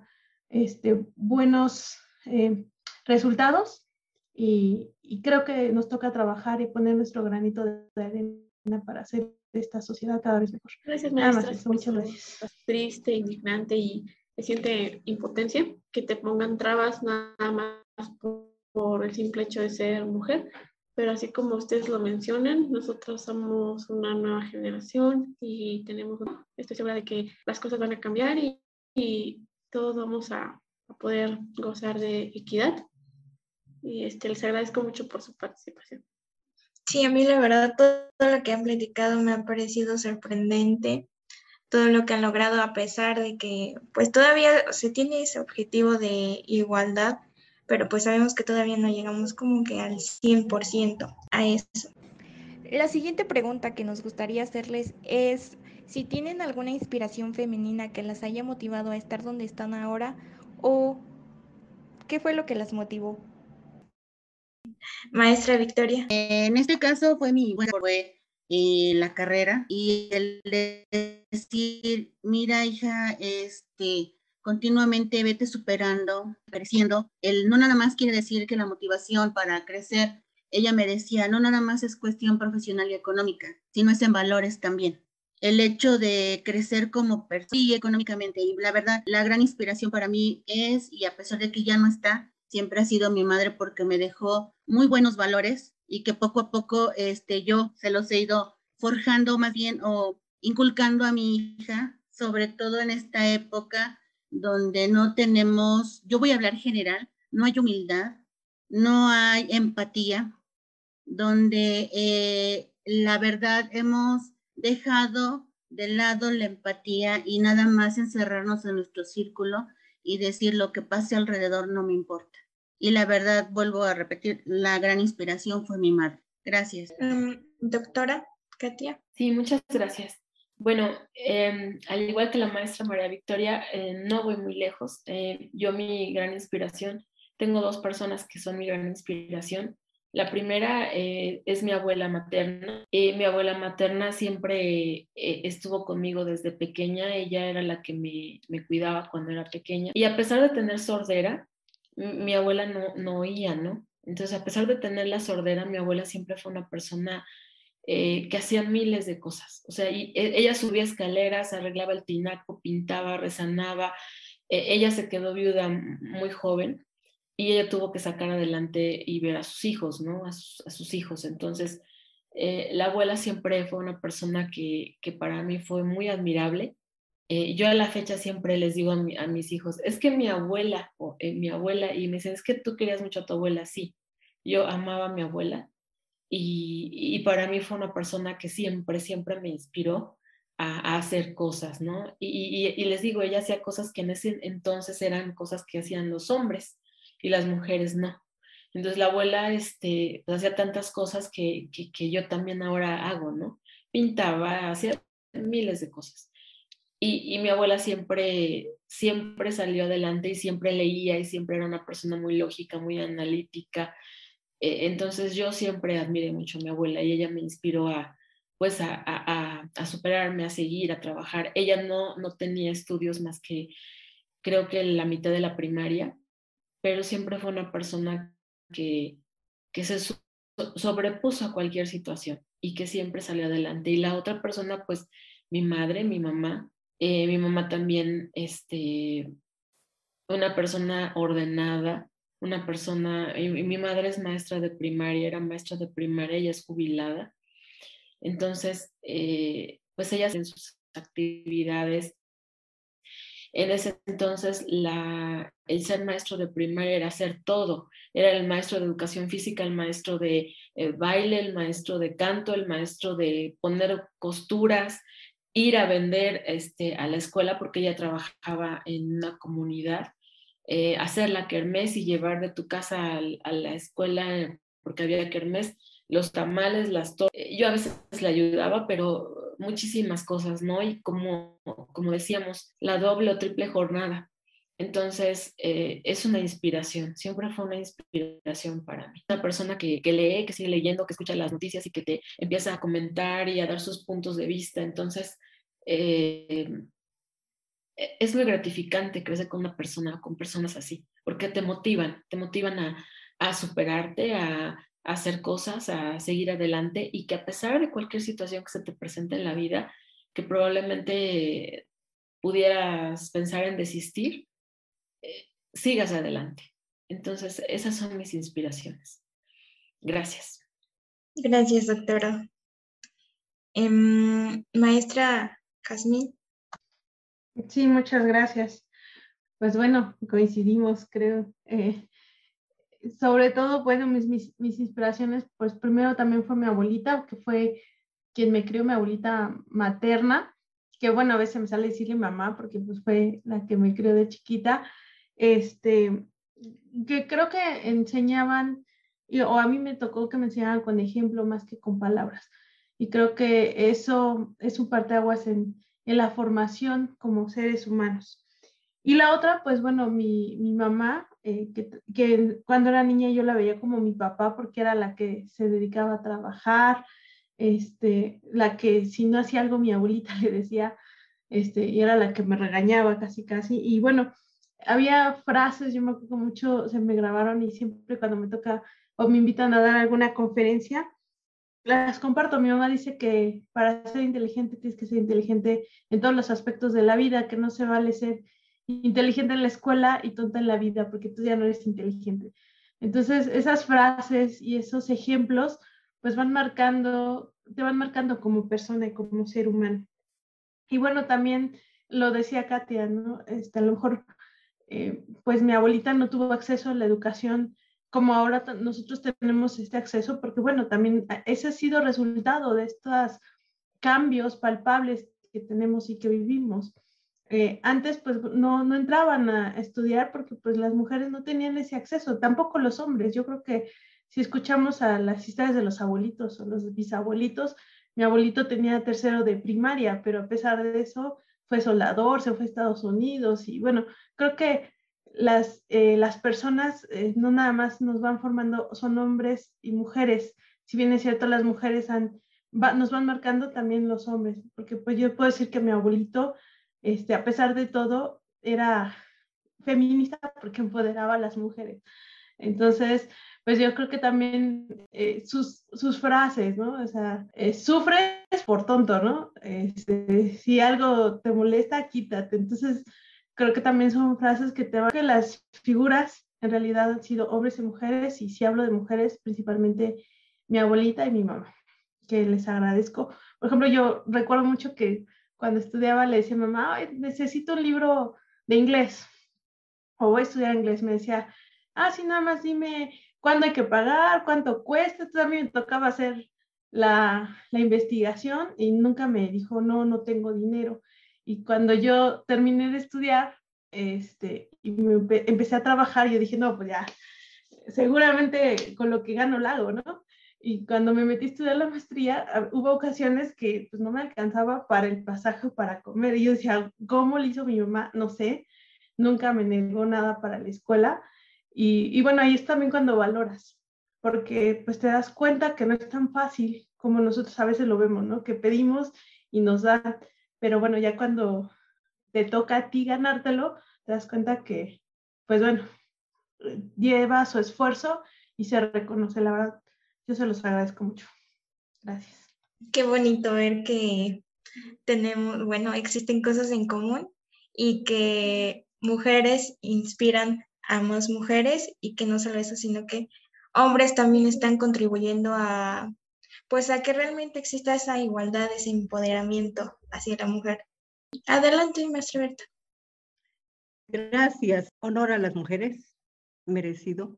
este, buenos eh, resultados y, y, creo que nos toca trabajar y poner nuestro granito de arena para hacer esta sociedad cada vez mejor. Gracias, maestra. muchas gracias. Triste, indignante y se siente impotencia que te pongan trabas nada más por, el simple hecho de ser mujer. Pero así como ustedes lo mencionan, nosotros somos una nueva generación y tenemos, estoy segura de que las cosas van a cambiar y, y todos vamos a, a, poder gozar de equidad. Y este, les agradezco mucho por su participación. Sí, a mí la verdad todo lo que han platicado me ha parecido sorprendente, todo lo que han logrado a pesar de que pues todavía se tiene ese objetivo de igualdad, pero pues sabemos que todavía no llegamos como que al 100% a eso. La siguiente pregunta que nos gustaría hacerles es si tienen alguna inspiración femenina que las haya motivado a estar donde están ahora o qué fue lo que las motivó. Maestra Victoria. En este caso fue mi, bueno, fue eh, la carrera y el decir, mira hija, este, continuamente vete superando, creciendo. El no nada más quiere decir que la motivación para crecer, ella me decía, no nada más es cuestión profesional y económica, sino es en valores también. El hecho de crecer como persona económicamente y la verdad, la gran inspiración para mí es, y a pesar de que ya no está, siempre ha sido mi madre porque me dejó muy buenos valores y que poco a poco este, yo se los he ido forjando más bien o inculcando a mi hija, sobre todo en esta época donde no tenemos, yo voy a hablar general, no hay humildad, no hay empatía, donde eh, la verdad hemos dejado de lado la empatía y nada más encerrarnos en nuestro círculo y decir lo que pase alrededor no me importa. Y la verdad, vuelvo a repetir, la gran inspiración fue mi madre. Gracias. Um, doctora Katia. Sí, muchas gracias. Bueno, em, al igual que la maestra María Victoria, eh, no voy muy lejos. Eh, yo mi gran inspiración, tengo dos personas que son mi gran inspiración. La primera eh, es mi abuela materna. mi abuela materna siempre estuvo conmigo desde pequeña. Ella era la que me, cuidaba cuando era pequeña. Y a pesar de tener sordera, mi abuela no, no oía, ¿no? Entonces, a pesar de tener la sordera, mi abuela siempre fue una persona eh, que hacía miles de cosas. O sea, e, ella subía escaleras, arreglaba el tinaco, pintaba, rezanaba. E, ella se quedó viuda muy joven y ella tuvo que sacar adelante y ver a sus hijos, ¿no? A sus, hijos. Entonces, eh, la abuela siempre fue una persona que, que para mí fue muy admirable. Eh, yo a la fecha siempre les digo a, mis hijos, es que mi abuela, o mi abuela, y me dicen, es que tú querías mucho a tu abuela, sí, yo amaba a mi abuela y, para mí fue una persona que siempre, siempre me inspiró a, hacer cosas, ¿no? Y, les digo, ella hacía cosas que en ese entonces eran cosas que hacían los hombres y las mujeres no. Entonces la abuela este, pues, hacía tantas cosas que, que, yo también ahora hago, ¿no? Pintaba, hacía miles de cosas. Y, mi abuela siempre, siempre salió adelante y siempre leía y siempre era una persona muy lógica, muy analítica. Eh, entonces yo siempre admiré mucho a mi abuela y ella me inspiró a, pues a, a, a, superarme, a seguir, a trabajar. Ella no, no tenía estudios más que creo que la mitad de la primaria, pero siempre fue una persona que, que se sobrepuso a cualquier situación y que siempre salió adelante. Y la otra persona, pues mi madre, mi mamá, eh, mi mamá también, este, una persona ordenada, una persona, y, mi madre es maestra de primaria, era maestra de primaria, ella es jubilada. Entonces, eh, pues ella en sus actividades en ese entonces, la, el ser maestro de primaria era hacer todo. Era el maestro de educación física, el maestro de eh, baile, el maestro de canto, el maestro de poner costuras, ir a vender este, a la escuela porque ella trabajaba en una comunidad, eh, hacer la kermés y llevar de tu casa a, la escuela porque había kermés, los tamales, las Yo a veces le ayudaba, pero muchísimas cosas, ¿no? Y como, como decíamos, la doble o triple jornada. Entonces, eh, es una inspiración, siempre fue una inspiración para mí. Una persona que, que, lee, que sigue leyendo, que escucha las noticias y que te empieza a comentar y a dar sus puntos de vista. Entonces, eh, es muy gratificante crecer con una persona, con personas así, porque te motivan, te motivan a, a superarte, a, hacer cosas, a seguir adelante y que a pesar de cualquier situación que se te presente en la vida, que probablemente pudieras pensar en desistir, eh, sigas adelante. Entonces, esas son mis inspiraciones. Gracias. Gracias, doctora. Em, maestra Casmín. Sí, muchas gracias. Pues bueno, coincidimos, creo. Eh, sobre todo, bueno, mis, inspiraciones, pues primero también fue mi abuelita, que fue quien me crió, mi abuelita materna, que bueno, a veces me sale decirle mamá, porque pues fue la que me crió de chiquita, este, que creo que enseñaban, o a mí me tocó que me enseñaban con ejemplo más que con palabras. Y creo que eso es un parteaguas en, en la formación como seres humanos. Y la otra, pues bueno, mi, mi mamá, eh, que, que, cuando era niña yo la veía como mi papá porque era la que se dedicaba a trabajar, este, la que si no hacía algo mi abuelita le decía, este, y era la que me regañaba casi casi. Y bueno, había frases, yo me acuerdo mucho, se me grabaron y siempre cuando me toca o me invitan a dar alguna conferencia, las comparto. Mi mamá dice que para ser inteligente tienes que ser inteligente en todos los aspectos de la vida, que no se vale ser inteligente en la escuela y tonta en la vida, porque tú ya no eres inteligente. Entonces, esas frases y esos ejemplos, pues van marcando, te van marcando como persona y como ser humano. Y bueno, también lo decía Katia, ¿no? Este, a lo mejor, eh, pues mi abuelita no tuvo acceso a la educación como ahora nosotros tenemos este acceso, porque bueno, también ese ha sido resultado de estos cambios palpables que tenemos y que vivimos. Eh, antes pues no, no entraban a estudiar porque pues las mujeres no tenían ese acceso, tampoco los hombres. Yo creo que si escuchamos a las historias de los abuelitos o los bisabuelitos, mi abuelito tenía tercero de primaria, pero a pesar de eso fue soldador, se fue a Estados Unidos y bueno, creo que las, eh, las personas eh, no nada más nos van formando, son hombres y mujeres. Si bien es cierto, las mujeres han, nos van marcando también los hombres, porque pues yo puedo decir que mi abuelito este, a pesar de todo, era feminista porque empoderaba a las mujeres. Entonces, pues yo creo que también eh, sus, sus, frases, ¿no? O sea, eh, sufres por tonto, ¿no? Este, si algo te molesta, quítate. Entonces, creo que también son frases que te van que las figuras en realidad han sido hombres y mujeres, y si hablo de mujeres, principalmente mi abuelita y mi mamá. que les agradezco. Por ejemplo, yo recuerdo mucho que cuando estudiaba le decía mamá, necesito un libro de inglés o voy a estudiar inglés. Me decía, ah, sí, nada más dime cuándo hay que pagar, cuánto cuesta. también me tocaba hacer la, la, investigación y nunca me dijo, no, no tengo dinero. Y cuando yo terminé de estudiar, este, y me empecé a trabajar, yo dije, no, pues ya, seguramente con lo que gano lo hago, ¿no? Y cuando me metí a estudiar la maestría, ah, hubo ocasiones que pues, no me alcanzaba para el pasaje para comer. Y yo decía, ¿cómo le hizo mi mamá? No sé, nunca me negó nada para la escuela. Y, y bueno, ahí es también cuando valoras, porque pues te das cuenta que no es tan fácil como nosotros a veces lo vemos, ¿no? Que pedimos y nos dan, pero bueno, ya cuando te toca a ti ganártelo, te das cuenta que, pues bueno, lleva su esfuerzo y se reconoce, la verdad, yo se los agradezco mucho. Gracias. Qué bonito ver que tenemos, bueno, existen cosas en común y que mujeres inspiran a más mujeres y que no solo eso, sino que hombres también están contribuyendo a, pues a que realmente exista esa igualdad, ese empoderamiento hacia la mujer. Adelante, maestra Berta. Gracias. Honor a las mujeres, merecido.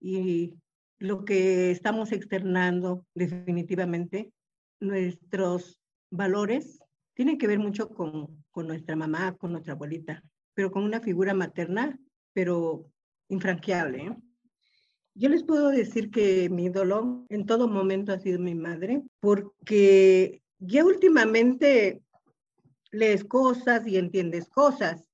Y lo que estamos externando definitivamente, nuestros valores tienen que ver mucho con, con nuestra mamá, con nuestra abuelita, pero con una figura materna, pero infranqueable. ¿eh? Yo les puedo decir que mi dolor en todo momento ha sido mi madre, porque ya últimamente lees cosas y entiendes cosas,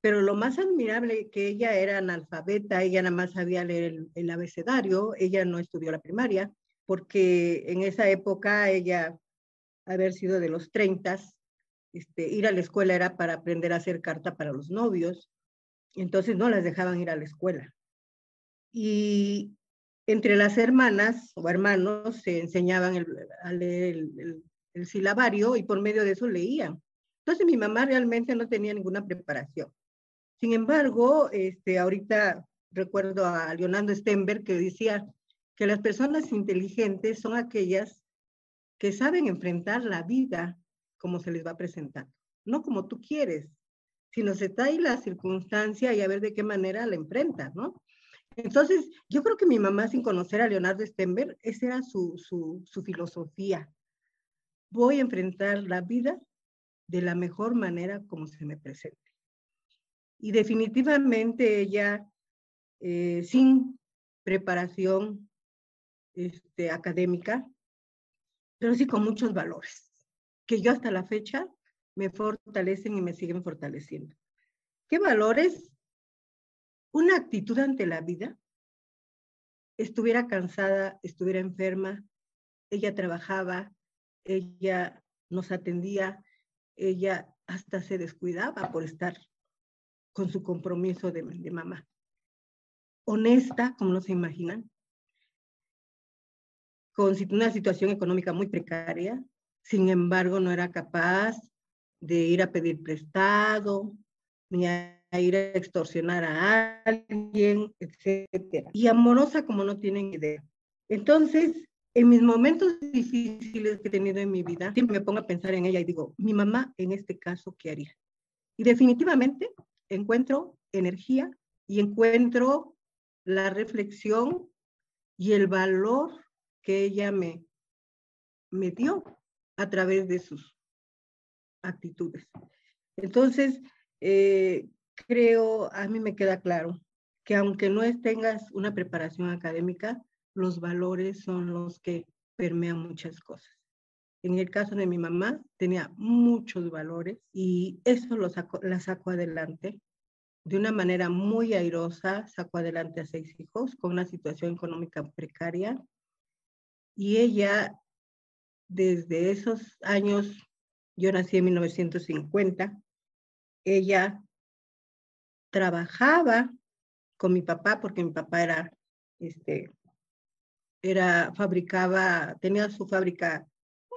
pero lo más admirable que ella era analfabeta, ella nada más sabía leer el, abecedario, ella no estudió la primaria, porque en esa época ella, haber sido de los 30, este, ir a la escuela era para aprender a hacer carta para los novios, entonces no las dejaban ir a la escuela. Y entre las hermanas o hermanos se enseñaban a leer el, el silabario y por medio de eso leían. Entonces mi mamá realmente no tenía ninguna preparación. Sin embargo, este, ahorita recuerdo a Leonardo Stenberg que decía que las personas inteligentes son aquellas que saben enfrentar la vida como se les va presentando, no como tú quieres, sino se ahí la circunstancia y a ver de qué manera la enfrentas, ¿no? Entonces, yo creo que mi mamá, sin conocer a Leonardo Stenberg, esa era su, su, filosofía. Voy a enfrentar la vida de la mejor manera como se me presente. Y definitivamente ella, eh, sin preparación este, académica, pero sí con muchos valores, que yo hasta la fecha me fortalecen y me siguen fortaleciendo. ¿Qué valores? Una actitud ante la vida. Estuviera cansada, estuviera enferma, ella trabajaba, ella nos atendía, ella hasta se descuidaba por estar con su compromiso de, mamá. Honesta, como no se imaginan, con una situación económica muy precaria, sin embargo no era capaz de ir a pedir prestado, ni a, ir a extorsionar a alguien, etc. Y amorosa como no tienen idea. Entonces, en mis momentos difíciles que he tenido en mi vida, siempre me pongo a pensar en ella y digo, mi mamá en este caso, ¿qué haría? Y definitivamente encuentro energía y encuentro la reflexión y el valor que ella me, me dio a través de sus actitudes. Entonces, eh, creo, a mí me queda claro que aunque no tengas una preparación académica, los valores son los que permean muchas cosas. En el caso de mi mamá, tenía muchos valores y eso lo sacó, la sacó adelante. De una manera muy airosa, sacó adelante a seis hijos con una situación económica precaria. Y ella, desde esos años, yo nací en 1950, ella trabajaba con mi papá, porque mi papá era, este, era, fabricaba, tenía su fábrica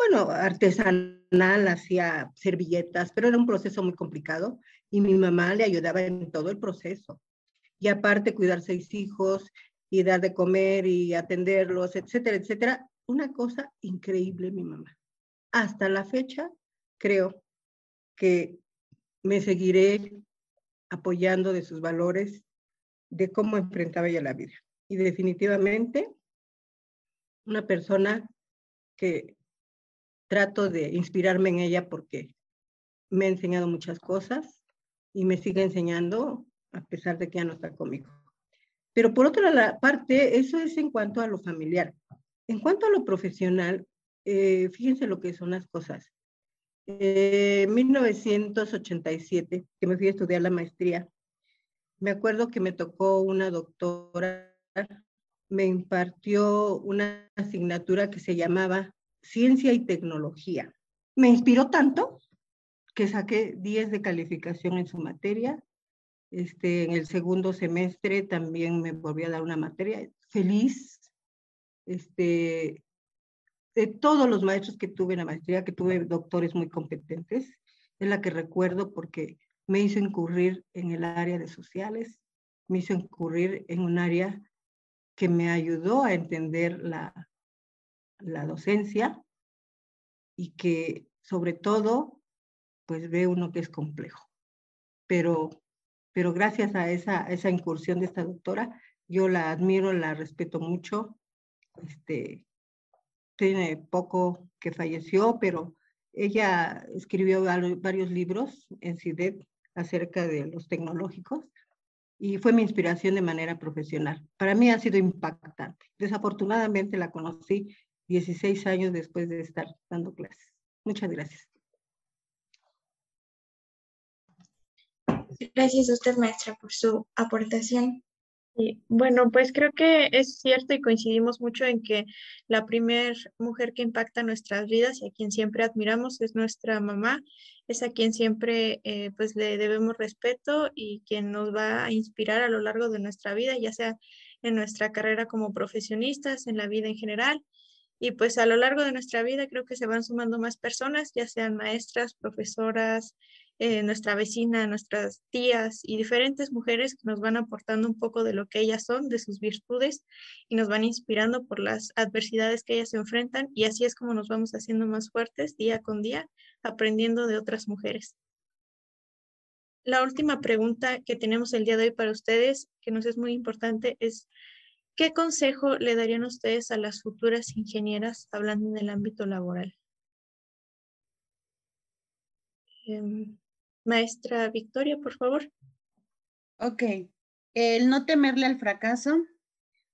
bueno, artesanal, hacía servilletas, pero era un proceso muy complicado y mi mamá le ayudaba en todo el proceso. Y aparte cuidar seis hijos y dar de comer y atenderlos, etcétera, etcétera, una cosa increíble mi mamá. Hasta la fecha, creo que me seguiré apoyando de sus valores, de cómo enfrentaba ella la vida. Y definitivamente, una persona que trato de inspirarme en ella porque me ha enseñado muchas cosas y me sigue enseñando a pesar de que ya no está conmigo. Pero por otra parte, eso es en cuanto a lo familiar. En cuanto a lo profesional, eh, fíjense lo que son las cosas. En 1987, que me fui a estudiar la maestría, me acuerdo que me tocó una doctora, me impartió una asignatura que se llamaba Ciencia y Tecnología. Me inspiró tanto que saqué 10 de calificación en su materia este, en el segundo semestre también me volví a dar una materia feliz. Este, de todos los maestros que tuve en la maestría, que tuve doctores muy competentes, es la que recuerdo porque me hizo incurrir en el área de sociales, me hizo incurrir en un área que me ayudó a entender la, la docencia y que sobre todo, pues ve uno que es complejo. Pero pero gracias a esa, esa incursión de esta doctora, yo la admiro, la respeto mucho. Este, tiene poco que falleció, pero ella escribió varios libros en CIDET acerca de los tecnológicos y fue mi inspiración de manera profesional. Para mí ha sido impactante. Desafortunadamente la conocí 16 años después de estar dando clases. Muchas gracias. Gracias a usted, maestra, por su aportación. Bueno, pues creo que es cierto y coincidimos mucho en que la primer mujer que impacta nuestras vidas y a quien siempre admiramos es nuestra mamá, es a quien siempre eh, pues le debemos respeto y quien nos va a inspirar a lo largo de nuestra vida, ya sea en nuestra carrera como profesionistas, en la vida en general. Y pues a lo largo de nuestra vida creo que se van sumando más personas, ya sean maestras, profesoras, eh, nuestra vecina, nuestras tías y diferentes mujeres que nos van aportando un poco de lo que ellas son, de sus virtudes y nos van inspirando por las adversidades que ellas se enfrentan y así es como nos vamos haciendo más fuertes día con día, aprendiendo de otras mujeres. La última pregunta que tenemos el día de hoy para ustedes, que nos es muy importante, es ¿qué consejo le darían ustedes a las futuras ingenieras hablando en el ámbito laboral? Em, Maestra Victoria, por favor. Ok. El no temerle al fracaso,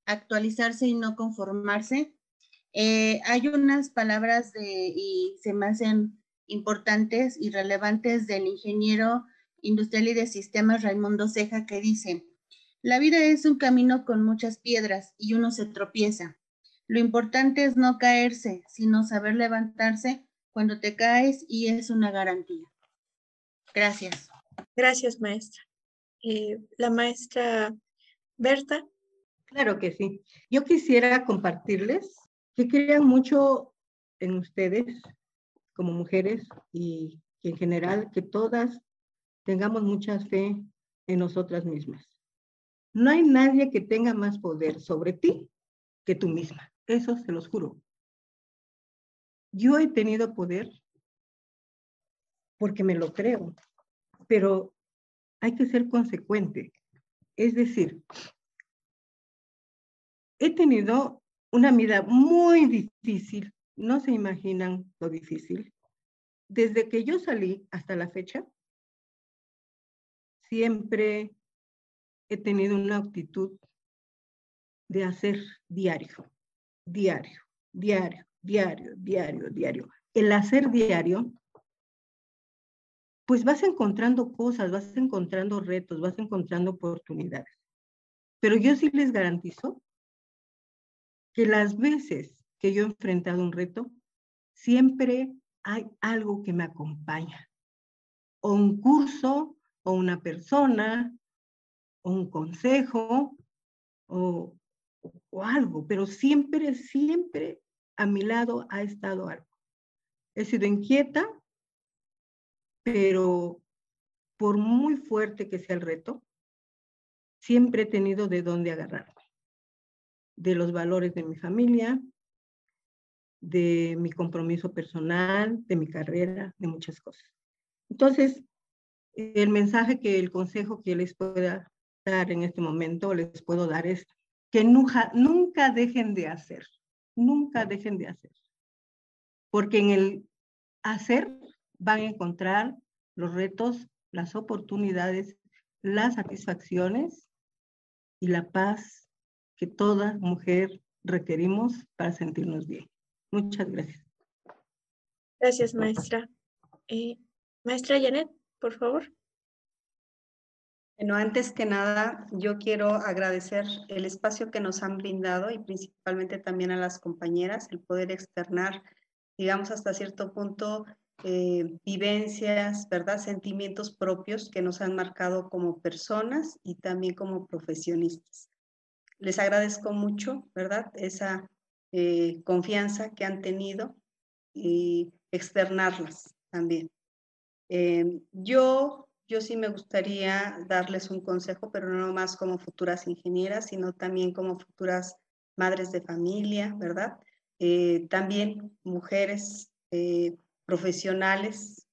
actualizarse y no conformarse. Eh, hay unas palabras de, y se me hacen importantes y relevantes del ingeniero industrial y de sistemas Raimundo Ceja que dice, la vida es un camino con muchas piedras y uno se tropieza. Lo importante es no caerse, sino saber levantarse cuando te caes y es una garantía. Gracias. Gracias, maestra. Eh, la maestra Berta. Claro que sí. Yo quisiera compartirles que crean mucho en ustedes como mujeres y en general que todas tengamos mucha fe en nosotras mismas. No hay nadie que tenga más poder sobre ti que tú misma. Eso se los juro. Yo he tenido poder porque me lo creo, pero hay que ser consecuente. Es decir, he tenido una vida muy difícil, no se imaginan lo difícil. Desde que yo salí hasta la fecha, siempre he tenido una actitud de hacer diario, diario, diario, diario, diario, diario. El hacer diario pues vas encontrando cosas, vas encontrando retos, vas encontrando oportunidades. Pero yo sí les garantizo que las veces que yo he enfrentado un reto, siempre hay algo que me acompaña. O un curso, o una persona, o un consejo, o, o algo, pero siempre, siempre a mi lado ha estado algo. He sido inquieta, pero por muy fuerte que sea el reto, siempre he tenido de dónde agarrarme. De los valores de mi familia, de mi compromiso personal, de mi carrera, de muchas cosas. Entonces, el mensaje que el consejo que les pueda dar en este momento, les puedo dar es que nunca, nunca dejen de hacer, nunca dejen de hacer. Porque en el hacer van a encontrar los retos, las oportunidades, las satisfacciones y la paz que toda mujer requerimos para sentirnos bien. Muchas gracias. Gracias, maestra. Eh, maestra Janet, por favor. Bueno, antes que nada, yo quiero agradecer el espacio que nos han brindado y principalmente también a las compañeras, el poder externar, digamos, hasta cierto punto, eh, vivencias, ¿verdad? Sentimientos propios que nos han marcado como personas y también como profesionistas. Les agradezco mucho, ¿verdad? Esa eh, confianza que han tenido y externarlas también. Eh, yo yo sí me gustaría darles un consejo, pero no más como futuras ingenieras, sino también como futuras madres de familia, ¿verdad? Eh, también mujeres profesionales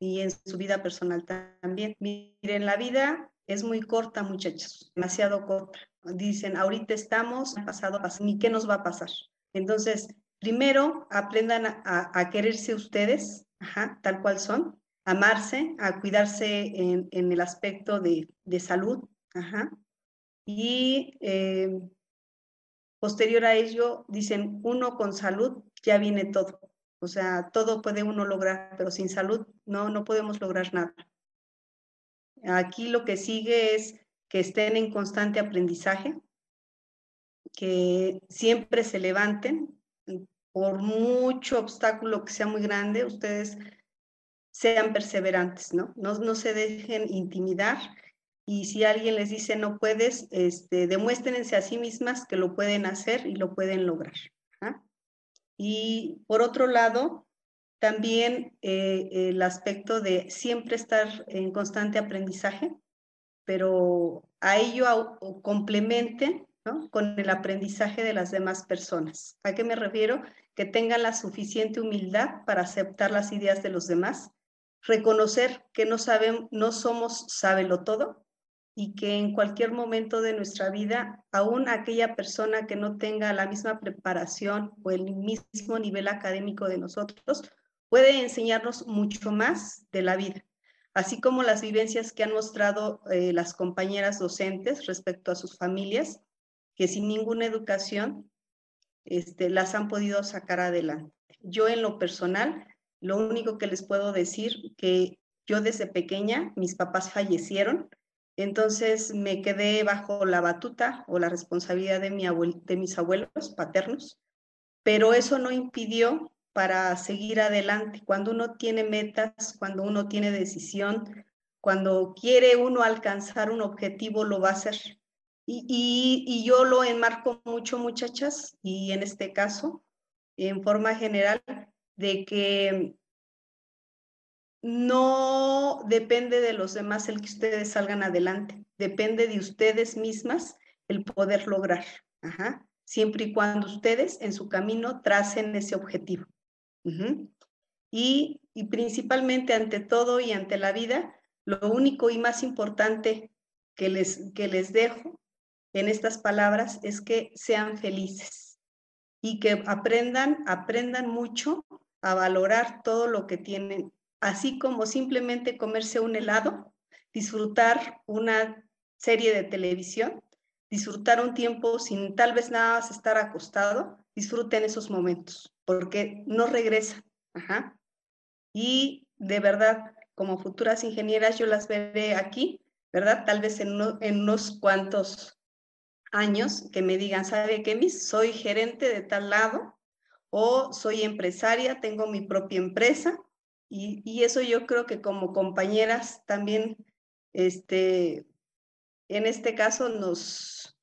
y en su vida personal también. Miren, la vida es muy corta, muchachos, demasiado corta. Dicen, ahorita estamos, pasado, pasado, ni qué nos va a pasar. Entonces, primero aprendan a, a quererse ustedes, tal cual son, amarse, a cuidarse en, el aspecto de, salud. Y eh, posterior a ello, dicen, uno con salud ya viene todo. O sea, todo puede uno lograr, pero sin salud no, no podemos lograr nada. Aquí lo que sigue es que estén en constante aprendizaje, que siempre se levanten, por mucho obstáculo que sea muy grande, ustedes sean perseverantes, ¿no? ¿no? No se dejen intimidar y si alguien les dice no puedes, este, demuéstrense a sí mismas que lo pueden hacer y lo pueden lograr. Y por otro lado, también eh, el aspecto de siempre estar en constante aprendizaje, pero a ello complementen ¿no? con el aprendizaje de las demás personas. ¿A qué me refiero? Que tengan la suficiente humildad para aceptar las ideas de los demás reconocer que no, sabemos, no somos sábelo todo y que en cualquier momento de nuestra vida, aún aquella persona que no tenga la misma preparación o el mismo nivel académico de nosotros, puede enseñarnos mucho más de la vida, así como las vivencias que han mostrado eh, las compañeras docentes respecto a sus familias, que sin ninguna educación este, las han podido sacar adelante. Yo en lo personal lo único que les puedo decir que yo desde pequeña, mis papás fallecieron, entonces me quedé bajo la batuta o la responsabilidad de, mi de mis abuelos paternos, pero eso no impidió para seguir adelante. Cuando uno tiene metas, cuando uno tiene decisión, cuando quiere uno alcanzar un objetivo, lo va a hacer. Y, y, y yo lo enmarco mucho, muchachas, y en este caso, en forma general, de que no depende de los demás el que ustedes salgan adelante, depende de ustedes mismas el poder lograr, siempre y cuando ustedes en su camino tracen ese objetivo. y, y principalmente ante todo y ante la vida, lo único y más importante que les, que les dejo en estas palabras es que sean felices y que aprendan, aprendan mucho a valorar todo lo que tienen, así como simplemente comerse un helado, disfrutar una serie de televisión, disfrutar un tiempo sin tal vez nada más estar acostado, disfruten esos momentos, porque no regresan. Y de verdad, como futuras ingenieras, yo las veré aquí, ¿verdad? Tal vez en, en unos cuantos años que me digan, ¿sabe qué, mis? Soy gerente de tal lado, o soy empresaria, tengo mi propia empresa y, eso yo creo que como compañeras también, este, en este caso nos,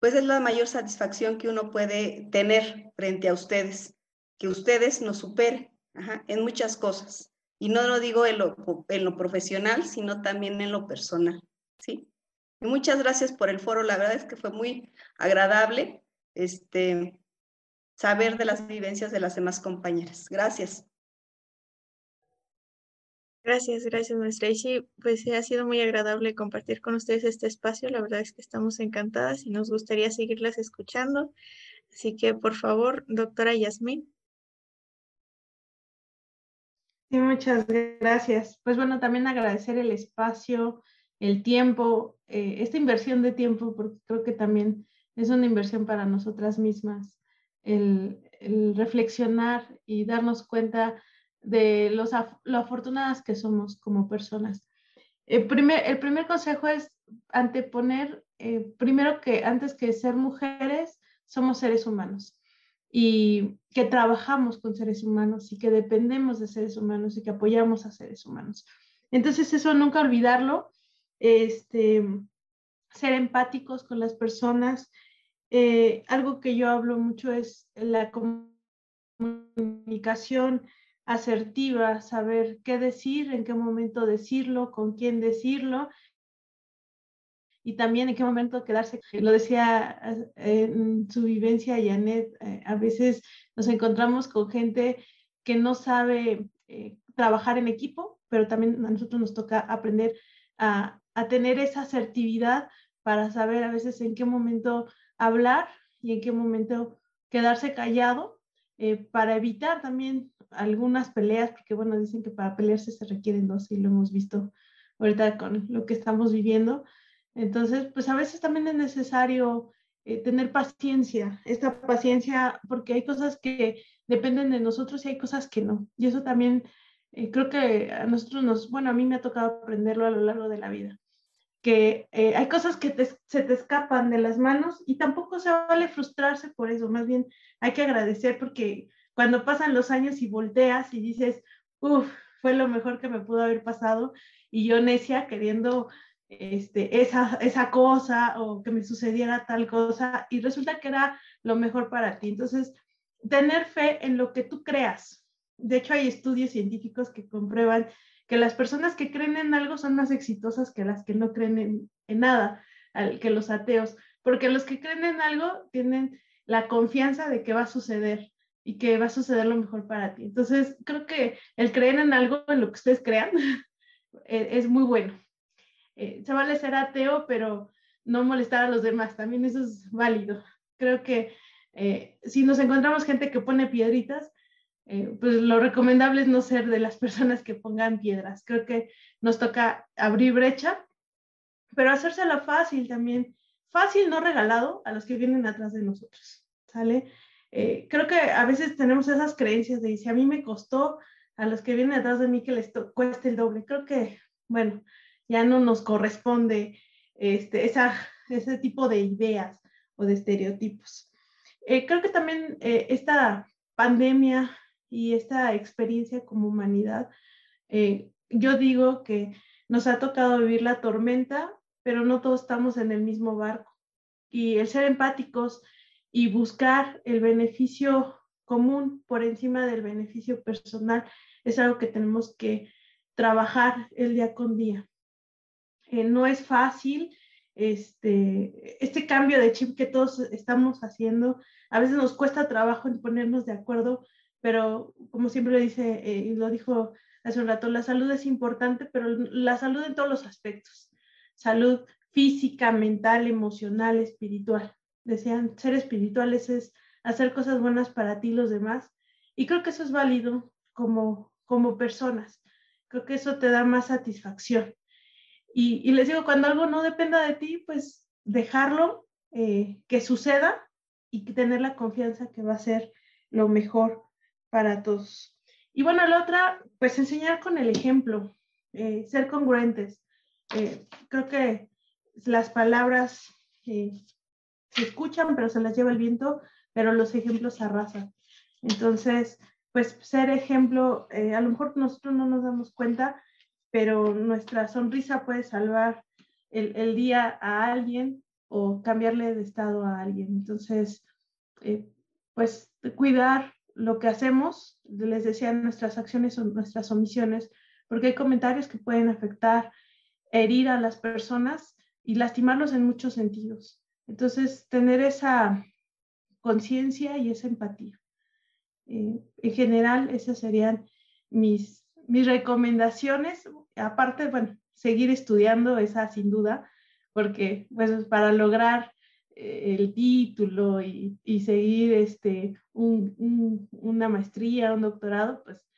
pues es la mayor satisfacción que uno puede tener frente a ustedes, que ustedes nos superen en muchas cosas. Y no lo digo en lo, en lo profesional, sino también en lo personal, ¿sí? Y muchas gracias por el foro, la verdad es que fue muy agradable. Este, saber de las vivencias de las demás compañeras. Gracias. Gracias, gracias, maestra. Sí, pues ha sido muy agradable compartir con ustedes este espacio. La verdad es que estamos encantadas y nos gustaría seguirlas escuchando. Así que, por favor, doctora Yasmín. Sí, muchas gracias. Pues bueno, también agradecer el espacio, el tiempo, eh, esta inversión de tiempo, porque creo que también es una inversión para nosotras mismas, el, reflexionar y darnos cuenta de los, lo afortunadas que somos como personas. El primer, el primer consejo es anteponer, eh, primero que antes que ser mujeres, somos seres humanos y que trabajamos con seres humanos y que dependemos de seres humanos y que apoyamos a seres humanos. Entonces, eso nunca olvidarlo, este, ser empáticos con las personas. Eh, algo que yo hablo mucho es la comunicación asertiva, saber qué decir, en qué momento decirlo, con quién decirlo y también en qué momento quedarse. Lo decía eh, en su vivencia, Janet, eh, a veces nos encontramos con gente que no sabe eh, trabajar en equipo, pero también a nosotros nos toca aprender a, a tener esa asertividad para saber a veces en qué momento hablar y en qué momento quedarse callado para evitar también algunas peleas, porque bueno, dicen que para pelearse se requieren dos y lo hemos visto ahorita con lo que estamos viviendo. Entonces, pues a veces también es necesario eh, tener paciencia, esta paciencia, porque hay cosas que dependen de nosotros y hay cosas que no. Y eso también eh, creo que a nosotros nos, bueno, a mí me ha tocado aprenderlo a lo largo de la vida, que eh, hay cosas que se te escapan de las manos y tampoco se vale frustrarse por eso, más bien hay que agradecer porque cuando pasan los años y volteas y dices, uff, fue lo mejor que me pudo haber pasado y yo necia queriendo este, esa, esa cosa o que me sucediera tal cosa y resulta que era lo mejor para ti. Entonces, tener fe en lo que tú creas. De hecho, hay estudios científicos que comprueban que las personas que creen en algo son más exitosas que las que no creen en, en nada, que los ateos, porque los que creen en algo tienen la confianza de que va a suceder y que va a suceder lo mejor para ti. Entonces, creo que el creer en algo, en lo que ustedes crean, e, es muy bueno. Eh, se vale ser ateo, pero no molestar a los demás, también eso es válido. Creo que eh, si nos encontramos gente que pone piedritas, eh, pues lo recomendable es no ser de las personas que pongan piedras. Creo que nos toca abrir brecha, pero hacérsela fácil también. Fácil, no regalado a los que vienen atrás de nosotros, ¿sale? Creo que a veces tenemos esas creencias de si a mí me costó, a los que vienen atrás de mí que les cueste el doble. Creo que, bueno, ya no nos corresponde este, ese tipo de ideas o de estereotipos. Eh, creo que también eh, esta pandemia y esta experiencia como humanidad, eh, yo digo que nos ha tocado vivir la tormenta, pero no todos estamos en el mismo barco. Y el ser empáticos y buscar el beneficio común por encima del beneficio personal es algo que tenemos que trabajar el día con día. Eh, no es fácil este, este cambio de chip que todos estamos haciendo. A veces nos cuesta trabajo en ponernos de acuerdo, pero como siempre lo dice eh, y lo dijo hace un rato, la salud es importante, pero la salud en todos los aspectos. Salud física, mental, emocional, espiritual. Decían, ser espirituales es hacer cosas buenas para ti y los demás. Y creo que eso es válido como, como personas. Creo que eso te da más satisfacción. Y, les digo, cuando algo no dependa de ti, pues dejarlo eh, que suceda y tener la confianza que va a ser lo mejor para todos. Y bueno, la otra, pues enseñar con el ejemplo, eh, ser congruentes. Eh, creo que las palabras se escuchan, pero se las lleva el viento, pero los ejemplos arrasan. Entonces, pues ser ejemplo, a lo mejor nosotros no nos damos cuenta, pero nuestra sonrisa puede salvar el, día a alguien o cambiarle de estado a alguien. Entonces, eh, pues cuidar lo que hacemos, les decía, nuestras acciones o nuestras omisiones, porque hay comentarios que pueden afectar, herir a las personas y lastimarlos en muchos sentidos. Entonces, tener esa conciencia y esa empatía. Eh, en general, esas serían mis, mis recomendaciones. Aparte, bueno, seguir estudiando, esa sin duda, porque pues, para lograr eh, el título y, y seguir este, un, una maestría, un doctorado, pues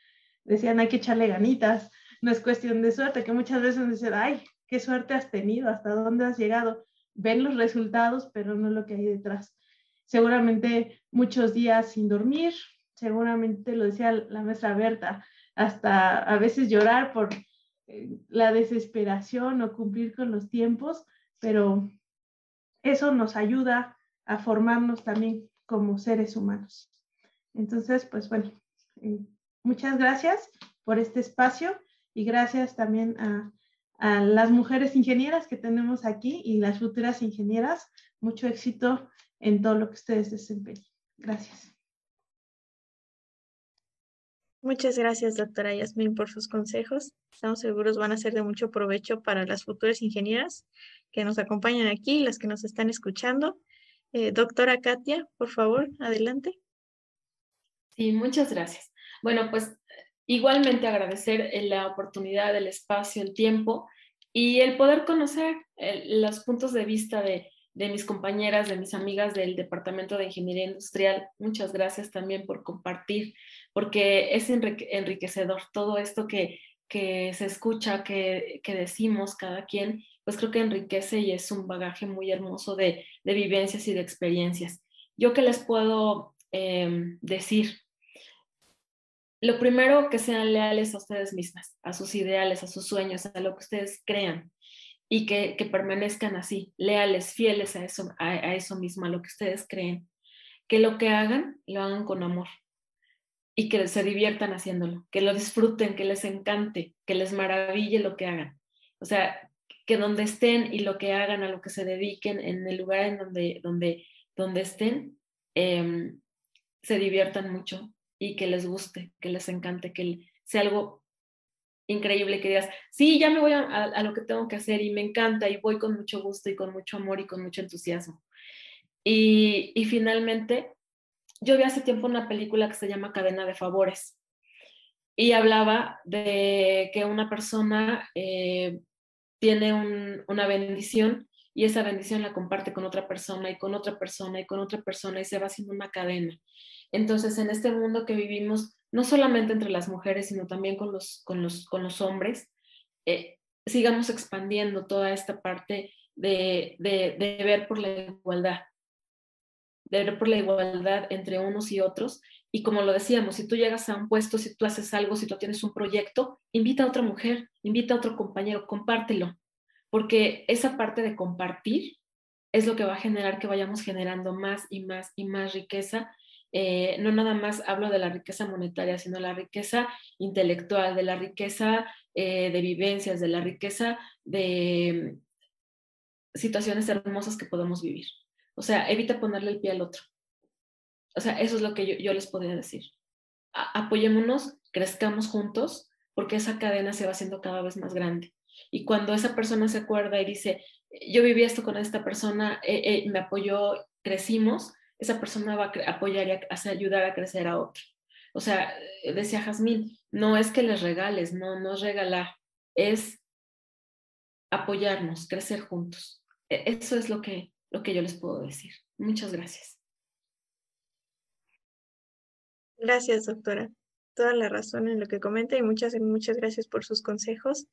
decían hay que echarle ganitas, no es cuestión de suerte, que muchas veces dicen, ay, qué suerte has tenido, hasta dónde has llegado. Ven los resultados, pero no lo que hay detrás. Seguramente muchos días sin dormir, seguramente lo decía la maestra Berta, hasta a veces llorar por eh, la desesperación o cumplir con los tiempos, pero eso nos ayuda a formarnos también como seres humanos. Entonces, pues bueno, eh, muchas gracias por este espacio y gracias también a, a las mujeres ingenieras que tenemos aquí y las futuras ingenieras. Mucho éxito en todo lo que ustedes desempeñen. Gracias. Muchas gracias, doctora Yasmin, por sus consejos. Estamos seguros van a ser de mucho provecho para las futuras ingenieras que nos acompañan aquí y las que nos están escuchando. Eh, doctora Katia, por favor, adelante. Sí, muchas gracias. Bueno, pues igualmente agradecer eh, la oportunidad, el espacio, el tiempo y el poder conocer eh, los puntos de vista de, de mis compañeras, de mis amigas del Departamento de Ingeniería Industrial. Muchas gracias también por compartir, porque es enriquecedor todo esto que, que se escucha, que, que, decimos cada quien, pues creo que enriquece y es un bagaje muy hermoso de, de vivencias y de experiencias. Yo que les puedo em, decir, lo primero que sean leales a ustedes mismas, a sus ideales, a sus sueños, a lo que ustedes crean y que, permanezcan así, leales, fieles a eso, a, eso mismo, a lo que ustedes creen. Que lo que hagan, lo hagan con amor y que se diviertan haciéndolo, que lo disfruten, que les encante, que les maraville lo que hagan. O sea, que donde estén y lo que hagan, a lo que se dediquen, en el lugar en donde, donde, donde estén, em, se diviertan mucho y que les guste, que les encante, que sea algo increíble que digas, sí, ya me voy a, lo que tengo que hacer y me encanta y voy con mucho gusto y con mucho amor y con mucho entusiasmo. Y, y finalmente, yo vi hace tiempo una película que se llama Cadena de Favores y hablaba de que una persona eh, tiene una bendición y esa bendición la comparte con otra persona y con otra persona y con otra persona y se va haciendo una cadena. Entonces, en este mundo que vivimos, no solamente entre las mujeres, sino también con los, con los, con los hombres, eh, sigamos expandiendo toda esta parte de, de, de, ver por la igualdad, de ver por la igualdad entre unos y otros. Y como lo decíamos, si tú llegas a un puesto, si tú haces algo, si tú tienes un proyecto, invita a otra mujer, invita a otro compañero, compártelo, porque esa parte de compartir es lo que va a generar que vayamos generando más y más y más riqueza eh, no nada más hablo de la riqueza monetaria, sino la riqueza intelectual, de la riqueza eh, de vivencias, de la riqueza de situaciones hermosas que podemos vivir. O sea, evita ponerle el pie al otro. O sea, eso es lo que yo, les podría decir. apoyémonos, crezcamos juntos, porque esa cadena se va haciendo cada vez más grande. Y cuando esa persona se acuerda y dice, yo viví esto con esta persona, eh, me apoyó, crecimos, esa persona va a apoyar y a, ayudar a crecer a otro. O sea, eh, decía Jazmín, no es que les regales, no, no es regalar, es apoyarnos, crecer juntos. E, eso es lo que, lo que yo les puedo decir. Muchas gracias. Gracias, doctora. Toda la razón en lo que comenta y muchas, muchas gracias por sus consejos.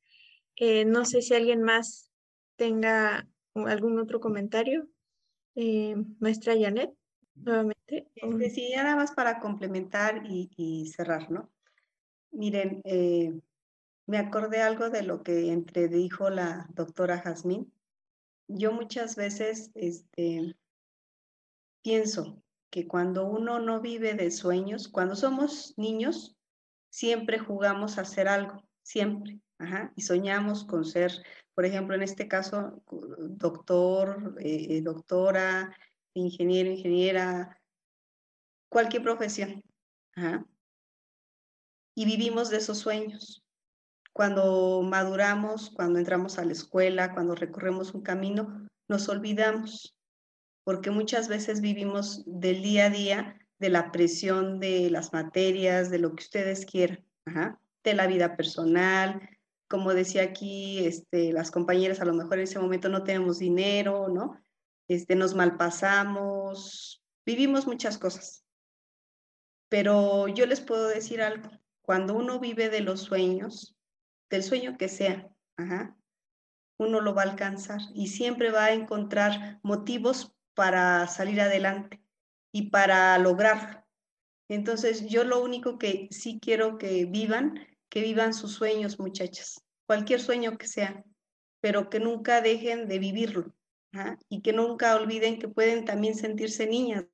Eh, no sé si alguien más tenga algún otro comentario. Eh, maestra Janet nuevamente. Este, sí, nada más para complementar y, cerrar, ¿no? Miren, eh, me acordé algo de lo que entre dijo la doctora Jazmín. Yo muchas veces este, pienso que cuando uno no vive de sueños, cuando somos niños, siempre jugamos a hacer algo, siempre. Ajá, y soñamos con ser, por ejemplo, en este caso, doctor, eh, doctora, ingeniero, ingeniera, cualquier profesión. Y vivimos de esos sueños. Cuando maduramos, cuando entramos a la escuela, cuando recorremos un camino, nos olvidamos. porque muchas veces vivimos del día a día de la presión de las materias, de lo que ustedes quieran, de la vida personal. Como decía aquí, este, las compañeras a lo mejor en ese momento no tenemos dinero, ¿no? Este, nos malpasamos, vivimos muchas cosas. Pero yo les puedo decir algo, cuando uno vive de los sueños, del sueño que sea, uno lo va a alcanzar y siempre va a encontrar motivos para salir adelante y para lograrlo. Entonces, yo lo único que sí quiero que vivan, que vivan sus sueños, muchachas, cualquier sueño que sea, pero que nunca dejen de vivirlo y que nunca olviden que pueden también sentirse niñas,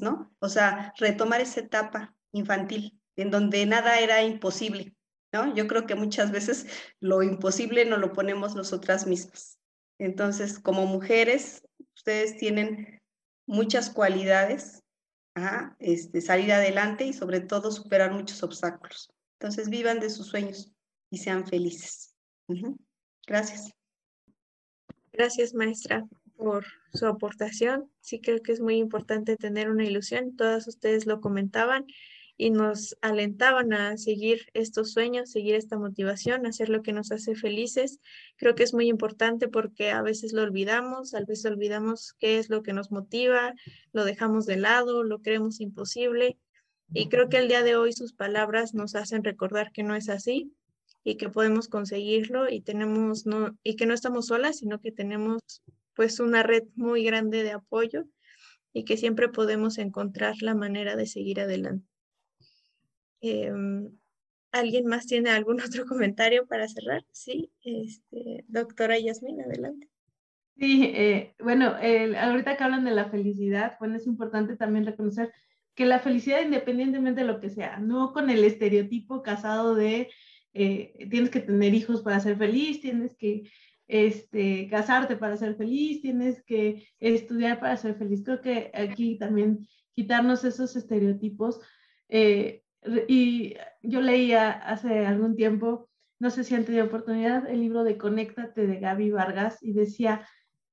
¿no? O sea, retomar esa etapa infantil en donde nada era imposible, ¿no? Yo creo que muchas veces lo imposible no lo ponemos nosotras mismas. Entonces, como mujeres, ustedes tienen muchas cualidades, este, salir adelante y sobre todo superar muchos obstáculos. Entonces, vivan de sus sueños y sean felices. Gracias. Gracias, maestra, por su aportación. Sí creo que es muy importante tener una ilusión. Todas ustedes lo comentaban y nos alentaban a seguir estos sueños, seguir esta motivación, hacer lo que nos hace felices. Creo que es muy importante porque a veces lo olvidamos, a veces olvidamos qué es lo que nos motiva, lo dejamos de lado, lo creemos imposible. Y creo que el día de hoy sus palabras nos hacen recordar que no es así, y que podemos conseguirlo y tenemos no y que no estamos solas, sino que tenemos pues una red muy grande de apoyo y que siempre podemos encontrar la manera de seguir adelante. Em, ¿Alguien más tiene algún otro comentario para cerrar? Sí, este, doctora Yasmin, adelante. Sí, eh, bueno, ahorita que hablan de la felicidad, bueno, es importante también reconocer que la felicidad independientemente de lo que sea, no con el estereotipo casado de eh, tienes que tener hijos para ser feliz, tienes que este, casarte para ser feliz, tienes que estudiar para ser feliz. Creo que aquí también quitarnos esos estereotipos. Eh, y yo leía hace algún tiempo, no sé si han tenido oportunidad, el libro de Conéctate de Gaby Vargas y decía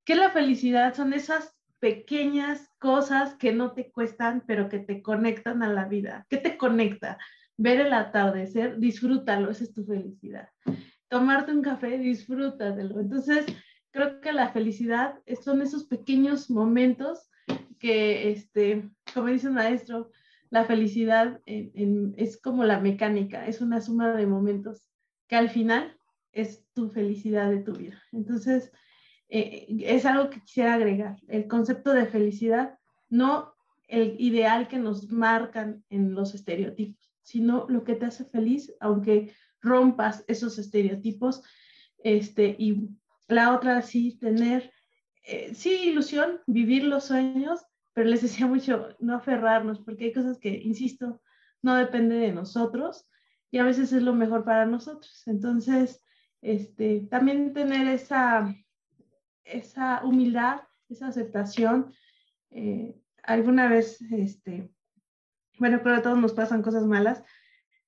que la felicidad son esas pequeñas cosas que no te cuestan, pero que te conectan a la vida. ¿Qué te conecta? Ver el atardecer, disfrútalo, esa es tu felicidad. Tomarte un café, disfrútatelo. Entonces, creo que la felicidad son esos pequeños momentos que, este, como dice un maestro, la felicidad es como la mecánica, es una suma de momentos que al final es tu felicidad de tu vida. Entonces, eh, es algo que quisiera agregar, el concepto de felicidad, no el ideal que nos marcan en los estereotipos sino lo que te hace feliz, aunque rompas esos estereotipos. Este, y la otra, sí, tener, eh, sí, ilusión, vivir los sueños, pero les decía mucho, no aferrarnos, porque hay cosas que, insisto, no dependen de nosotros y a veces es lo mejor para nosotros. Entonces, este, también tener esa, esa humildad, esa aceptación. Eh, alguna vez, este, bueno, creo que a todos nos pasan cosas malas,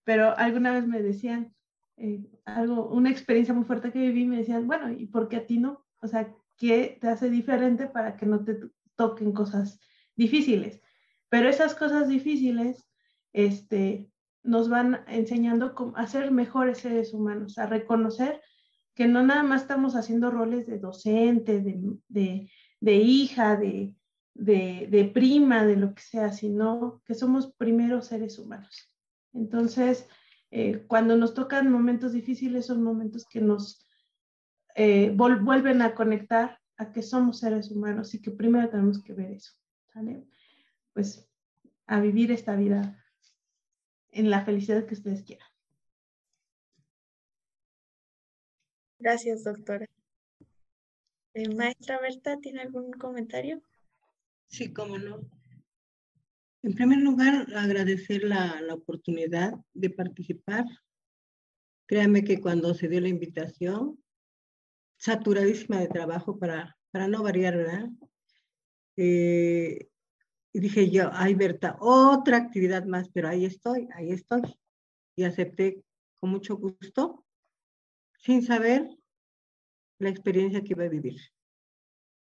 pero alguna vez me decían eh, algo, una experiencia muy fuerte que viví, me decían, bueno, ¿y por qué a ti no? O sea, ¿qué te hace diferente para que no te toquen cosas difíciles? Pero esas cosas difíciles, este, nos van enseñando a ser mejores seres humanos, a reconocer que no nada más estamos haciendo roles de docente, de, de, de hija, de, de, prima, de lo que sea, sino que somos primeros seres humanos. Entonces, eh, cuando nos tocan momentos difíciles, son momentos que nos eh, vuelven a conectar a que somos seres humanos y que primero tenemos que ver eso. Pues a vivir esta vida en la felicidad que ustedes quieran. Gracias, doctora. Eh, maestra Berta, ¿tiene algún comentario? Sí, cómo no. En primer lugar, agradecer la, oportunidad de participar. Créame que cuando se dio la invitación, saturadísima de trabajo para, para no variar, ¿verdad? Eh, y dije yo, ay Berta, otra actividad más, pero ahí estoy, ahí estoy. Y acepté con mucho gusto, sin saber la experiencia que iba a vivir.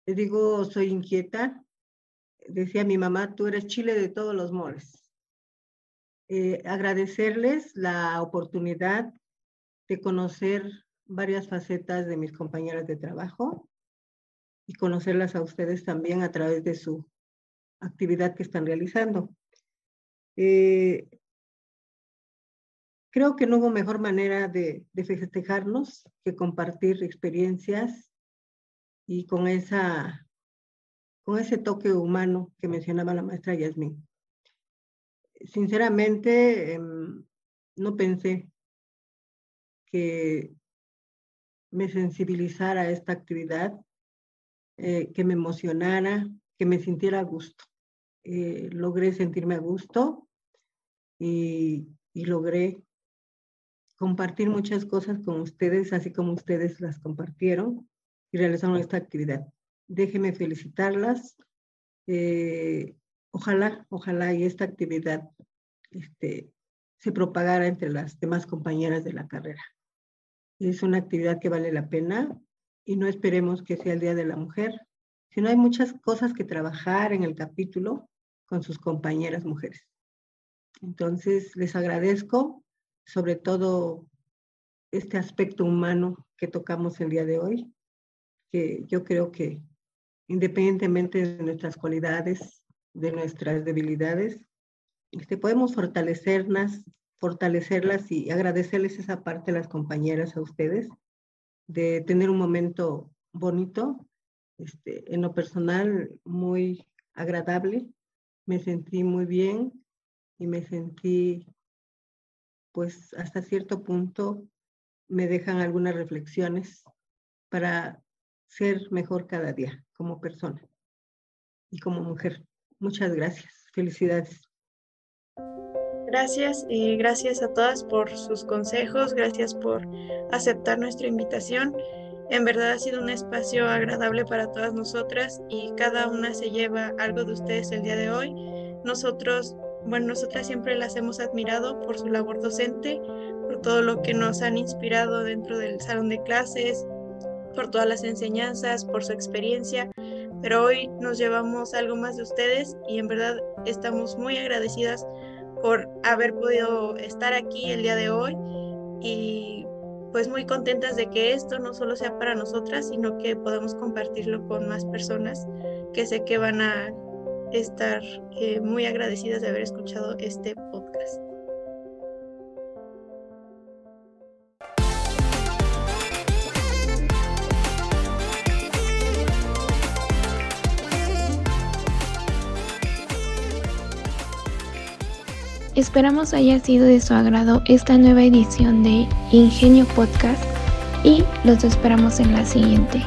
Les digo, soy inquieta. Decía mi mamá, tú eres chile de todos los moles. Eh, agradecerles la oportunidad de conocer varias facetas de mis compañeras de trabajo y conocerlas a ustedes también a través de su actividad que están realizando. Eh, creo que no hubo mejor manera de, de, festejarnos que compartir experiencias y con, esa, con ese toque humano que mencionaba la maestra Yasmin. Sinceramente, eh, no pensé que me sensibilizara esta actividad, eh, que me emocionara, que me sintiera a gusto. Eh, logré sentirme a gusto y, y logré compartir muchas cosas con ustedes, así como ustedes las compartieron y realizaron esta actividad. Déjenme felicitarlas. Eh, ojalá, ojalá y esta actividad este, se propagara entre las demás compañeras de la carrera. Es una actividad que vale la pena y no esperemos que sea el Día de la Mujer, sino hay muchas cosas que trabajar en el capítulo con sus compañeras mujeres. Entonces, les agradezco sobre todo este aspecto humano que tocamos el día de hoy, que yo creo que independientemente de nuestras cualidades, de nuestras debilidades, este, podemos fortalecerlas, fortalecerlas y agradecerles esa parte a las compañeras, a ustedes, de tener un momento bonito, este, en lo personal muy agradable, me sentí muy bien y me sentí, pues hasta cierto punto, me dejan algunas reflexiones para ser mejor cada día como persona y como mujer. Muchas gracias. Felicidades. Gracias, y gracias a todas por sus consejos, gracias por aceptar nuestra invitación. En verdad ha sido un espacio agradable para todas nosotras y cada una se lleva algo de ustedes el día de hoy. Nosotros, bueno, nosotras siempre las hemos admirado por su labor docente, por todo lo que nos han inspirado dentro del salón de clases, por todas las enseñanzas, por su experiencia, pero hoy nos llevamos algo más de ustedes y en verdad estamos muy agradecidas por haber podido estar aquí el día de hoy y pues muy contentas de que esto no solo sea para nosotras, sino que podamos compartirlo con más personas que sé que van a estar eh, muy agradecidas de haber escuchado este podcast. Esperamos haya sido de su agrado esta nueva edición de Ingenio Podcast y los esperamos en la siguiente.